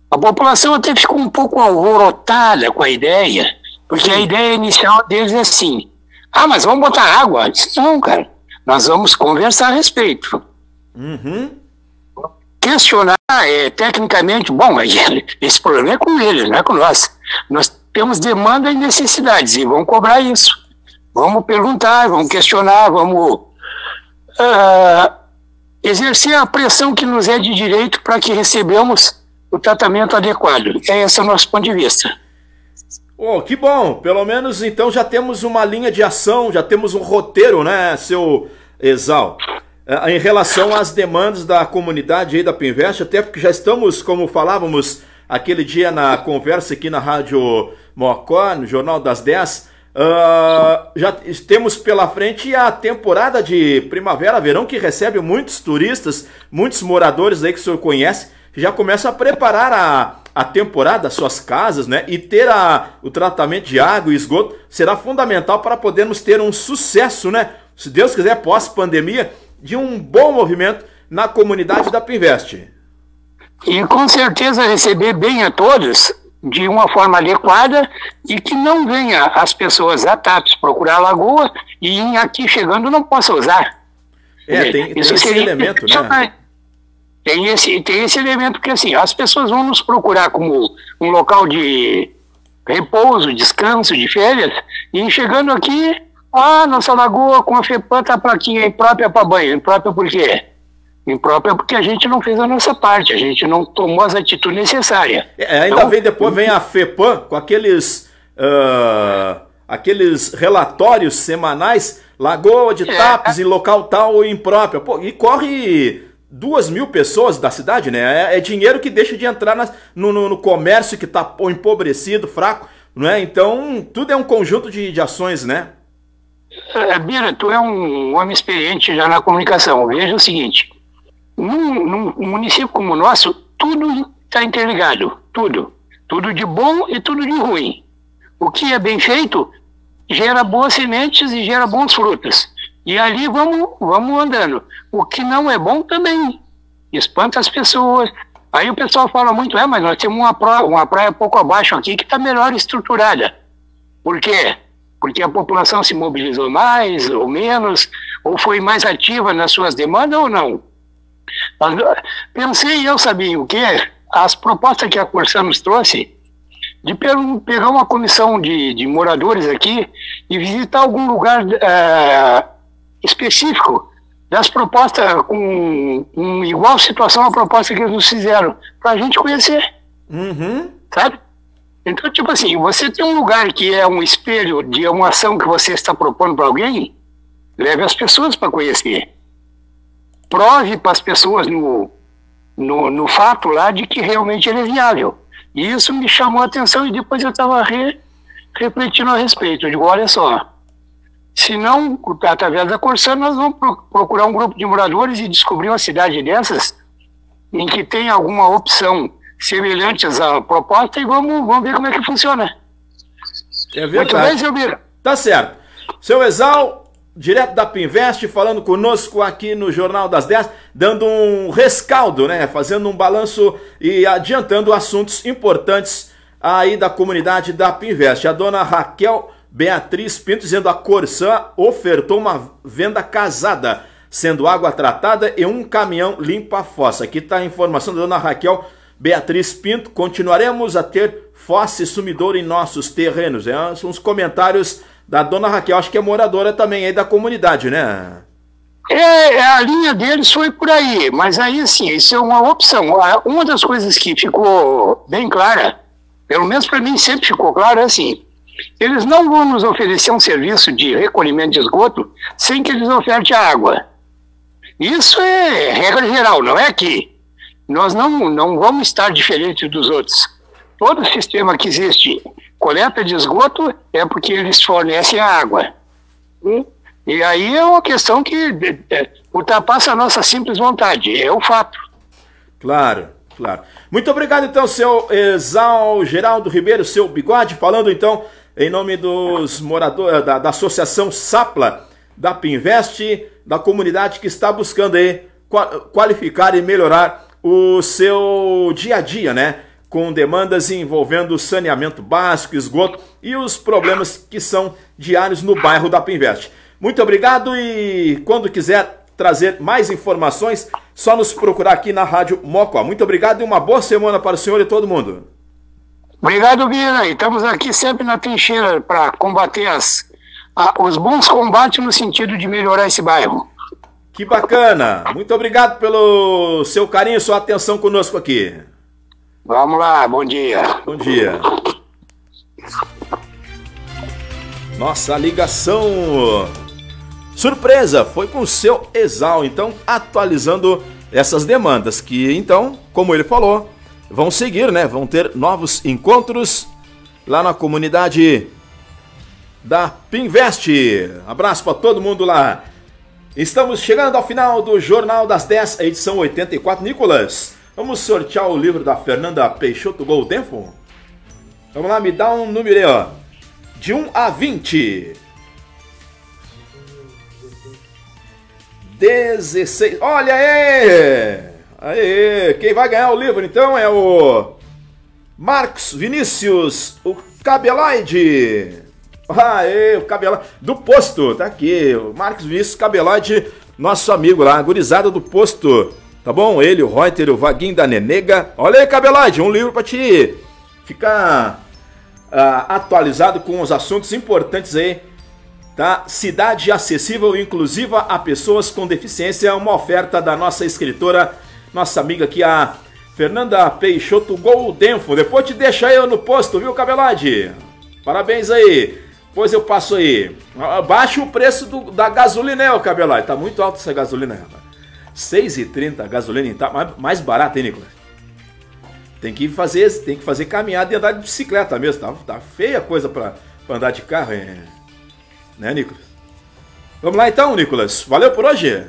A população até ficou um pouco alvorotada com a ideia, porque a ideia inicial deles é assim: ah, mas vamos botar água? Disse, não, cara, nós vamos conversar a respeito. Uhum questionar é, tecnicamente, bom, esse problema é com eles, não é com nós. Nós temos demanda e necessidades e vamos cobrar isso. Vamos perguntar, vamos questionar, vamos uh, exercer a pressão que nos é de direito para que recebamos o tratamento adequado. É esse o nosso ponto de vista. Oh, que bom! Pelo menos então já temos uma linha de ação, já temos um roteiro, né, seu Exal? É, em relação às demandas da comunidade aí da Pinvest, até porque já estamos, como falávamos aquele dia na conversa aqui na Rádio Mocó, no Jornal das 10, uh, ah, já temos pela frente a temporada de primavera-verão que recebe muitos turistas, muitos moradores aí que o senhor conhece, já começa a preparar a, a temporada, suas casas, né? E ter a, o tratamento de água e esgoto será fundamental para podermos ter um sucesso, né? Se Deus quiser, pós-pandemia, de um bom movimento na comunidade da Pinvest. E com certeza receber bem a todos de uma forma adequada e que não venha as pessoas a TAPS procurar a lagoa e aqui chegando não possa usar. É, tem, tem esse elemento, né? Tem esse, tem esse elemento que assim, as pessoas vão nos procurar como um local de repouso, descanso, de férias, e chegando aqui ah, nossa lagoa com a FEPAM tá plaquinha imprópria para banho. Imprópria por quê? Imprópria porque a gente não fez a nossa parte, a gente não tomou as atitudes necessárias. É, ainda então, vem depois vem a FEPAM com aqueles uh, aqueles relatórios semanais, lagoa de é, TAPs em local tal ou imprópria. Pô, e corre duas mil pessoas da cidade, né? É, é dinheiro que deixa de entrar nas, no, no, no, comércio que está empobrecido, fraco, não é? Então, tudo é um conjunto de, de ações, né? É, Bira, tu é um homem experiente já na comunicação. Veja o seguinte: num, num município como o nosso, tudo está interligado. Tudo. Tudo de bom e tudo de ruim. O que é bem feito gera boas sementes e gera bons frutos. E ali vamos, vamos andando. O que não é bom também espanta as pessoas. Aí o pessoal fala muito, é, mas nós temos uma praia, uma praia pouco abaixo aqui que está melhor estruturada. Por quê? porque a população se mobilizou mais ou menos, ou foi mais ativa nas suas demandas ou não. Pensei, eu sabia o que? As propostas que a Corsã nos trouxe, de pegar uma comissão de, de moradores aqui e visitar algum lugar é, específico das propostas com, com igual situação à proposta que eles nos fizeram, para a gente conhecer. Uhum. Sabe? Então, tipo assim, você tem um lugar que é um espelho de uma ação que você está propondo para alguém, leve as pessoas para conhecer. Prove para as pessoas no, no, no, fato lá de que realmente ele é viável. E isso me chamou a atenção e depois eu estava re, refletindo a respeito. Eu digo, olha só, se não, através da Corsã, nós vamos procurar um grupo de moradores e descobrir uma cidade dessas em que tem alguma opção semelhantes à proposta e vamos, vamos ver como é que funciona. É verdade. Muito bem, seu Bira. Tá certo. Seu Exal, direto da Pinvest, falando conosco aqui no Jornal das 10, dando um rescaldo, né? Fazendo um balanço e adiantando assuntos importantes aí da comunidade da Pinvest. A dona Raquel Beatriz Pinto dizendo a Corsã ofertou uma venda casada, sendo água tratada e um caminhão limpa a fossa. Aqui está a informação da dona Raquel Beatriz Pinto, continuaremos a ter fossa e sumidouro em nossos terrenos. É, são os comentários da dona Raquel, acho que é moradora também aí da comunidade, né? É, é, a linha deles foi por aí, mas aí assim, isso é uma opção. Uma das coisas que ficou bem clara, pelo menos para mim sempre ficou claro, é assim, eles não vão nos oferecer um serviço de recolhimento de esgoto sem que eles ofertem água. Isso é regra geral, não é aqui nós não, não vamos estar diferente dos outros. Todo sistema que existe, coleta de esgoto, é porque eles fornecem água. E aí é uma questão que é, ultrapassa a nossa simples vontade, é o fato. Claro, claro. Muito obrigado, então, seu Exal Geraldo Ribeiro, seu bigode, falando então em nome dos moradores da, da Associação Sapla da Pinvest, da comunidade que está buscando aí qualificar e melhorar o seu dia a dia, né? Com demandas envolvendo saneamento básico, esgoto e os problemas que são diários no bairro da Pinvest. Muito obrigado e quando quiser trazer mais informações, só nos procurar aqui na Rádio Mocó. Muito obrigado e uma boa semana para o senhor e todo mundo. Obrigado, Bira. Estamos aqui sempre na trincheira para combater as, a, os bons combates no sentido de melhorar esse bairro. Que bacana! Muito obrigado pelo seu carinho e sua atenção conosco aqui. Vamos lá, bom dia. Bom dia. Nossa ligação surpresa foi com o seu Exal, então atualizando essas demandas que então, como ele falou, vão seguir, né? Vão ter novos encontros lá na comunidade da Pinvest. Abraço para todo mundo lá. Estamos chegando ao final do Jornal das 10, edição 84. Nicolas, vamos sortear o livro da Fernanda Peixoto Goldenfo? Vamos lá, me dá um número aí, ó. De 1 a 20. 16. Olha aí! Aí, quem vai ganhar o livro então é o Marcos Vinícius, o Cabeloide. Aê, o Cabelade do posto, tá aqui, o Marcos Vinícius Cabelade, nosso amigo lá, gurizada do posto, tá bom? Ele, o Reuter, o Vaguinho da Nenega. Olha aí, Cabelade, um livro pra te ficar uh, atualizado com os assuntos importantes aí, tá? Cidade acessível e inclusiva a pessoas com deficiência, uma oferta da nossa escritora, nossa amiga aqui, a Fernanda Peixoto Goldenfo. Depois te deixa eu no posto, viu, Cabelade? Parabéns aí. Pois eu passo aí. Baixa o preço do, da gasolina, ô Cabelai. Tá muito alto essa gasolina, rapaz. 6,30 a gasolina tá mais, barata, hein, Nicolas? Tem que fazer, tem que fazer caminhada e andar de bicicleta mesmo. Tá, tá feia coisa pra, pra andar de carro, hein? Né, Nicolas? Vamos lá então, Nicolas. Valeu por hoje.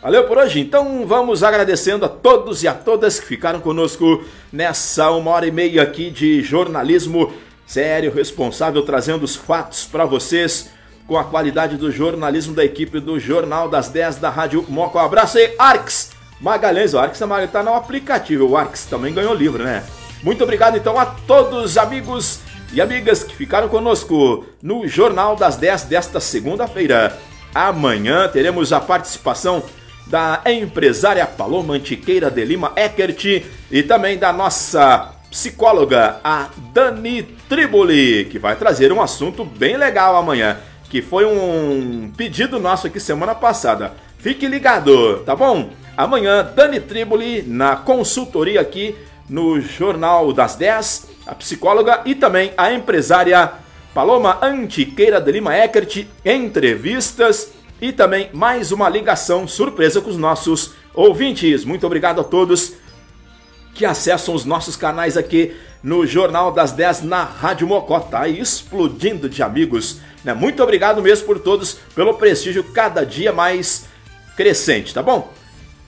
Valeu por hoje. Então vamos agradecendo a todos e a todas que ficaram conosco nessa uma hora e meia aqui de jornalismo sério, responsável, trazendo os fatos para vocês com a qualidade do jornalismo da equipe do Jornal das 10 da Rádio Moco. Um abraço aí, Arx Magalhães. O Arx está no aplicativo. O Arx também ganhou livro, né? Muito obrigado então a todos, amigos e amigas que ficaram conosco no Jornal das 10 desta segunda-feira. Amanhã teremos a participação da empresária Paloma Antiqueira de Lima Eckert e também da nossa psicóloga, a Dani Triboli, que vai trazer um assunto bem legal amanhã, que foi um pedido nosso aqui semana passada. Fique ligado, tá bom? Amanhã, Dani Triboli na consultoria aqui no Jornal das 10, a psicóloga e também a empresária Paloma Antiqueira de Lima Eckert, entrevistas e também mais uma ligação surpresa com os nossos ouvintes. Muito obrigado a todos que acessam os nossos canais aqui no Jornal das 10 na Rádio Mocó. Tá explodindo de amigos. Né? Muito obrigado mesmo por todos, pelo prestígio cada dia mais crescente, tá bom?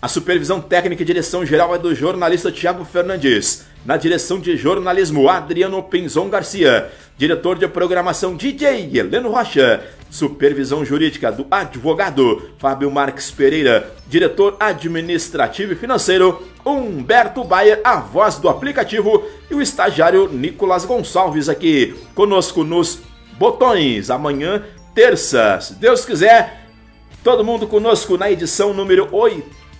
A supervisão técnica e direção geral é do jornalista Tiago Fernandes. Na direção de jornalismo, Adriano Penzon Garcia. Diretor de programação, DJ Heleno Rocha. Supervisão jurídica do advogado Fábio Marques Pereira. Diretor administrativo e financeiro, Humberto Bayer, a voz do aplicativo. E o estagiário Nicolas Gonçalves aqui conosco nos botões. Amanhã, terça, se Deus quiser, todo mundo conosco na edição número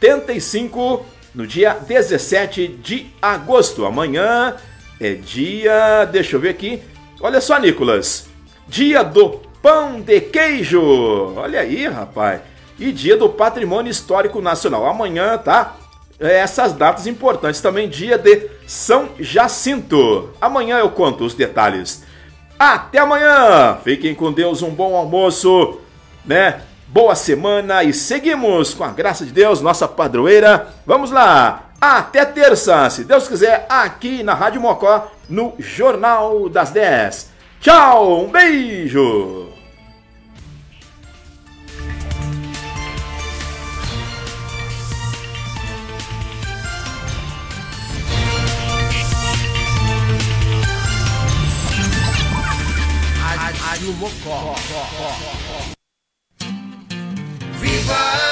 85 no dia 17 de agosto. Amanhã é dia. Deixa eu ver aqui. Olha só, Nicolas. Dia do pão de queijo. Olha aí, rapaz. E dia do patrimônio histórico nacional. Amanhã, tá? É, essas datas importantes. Também dia de São Jacinto. Amanhã eu conto os detalhes. Até amanhã. Fiquem com Deus. Um bom almoço, né? Boa semana e seguimos com a graça de Deus, nossa padroeira. Vamos lá, até terça, se Deus quiser, aqui na Rádio Mocó, no Jornal das 10. Tchau, um beijo! Rádio Mocó. Viva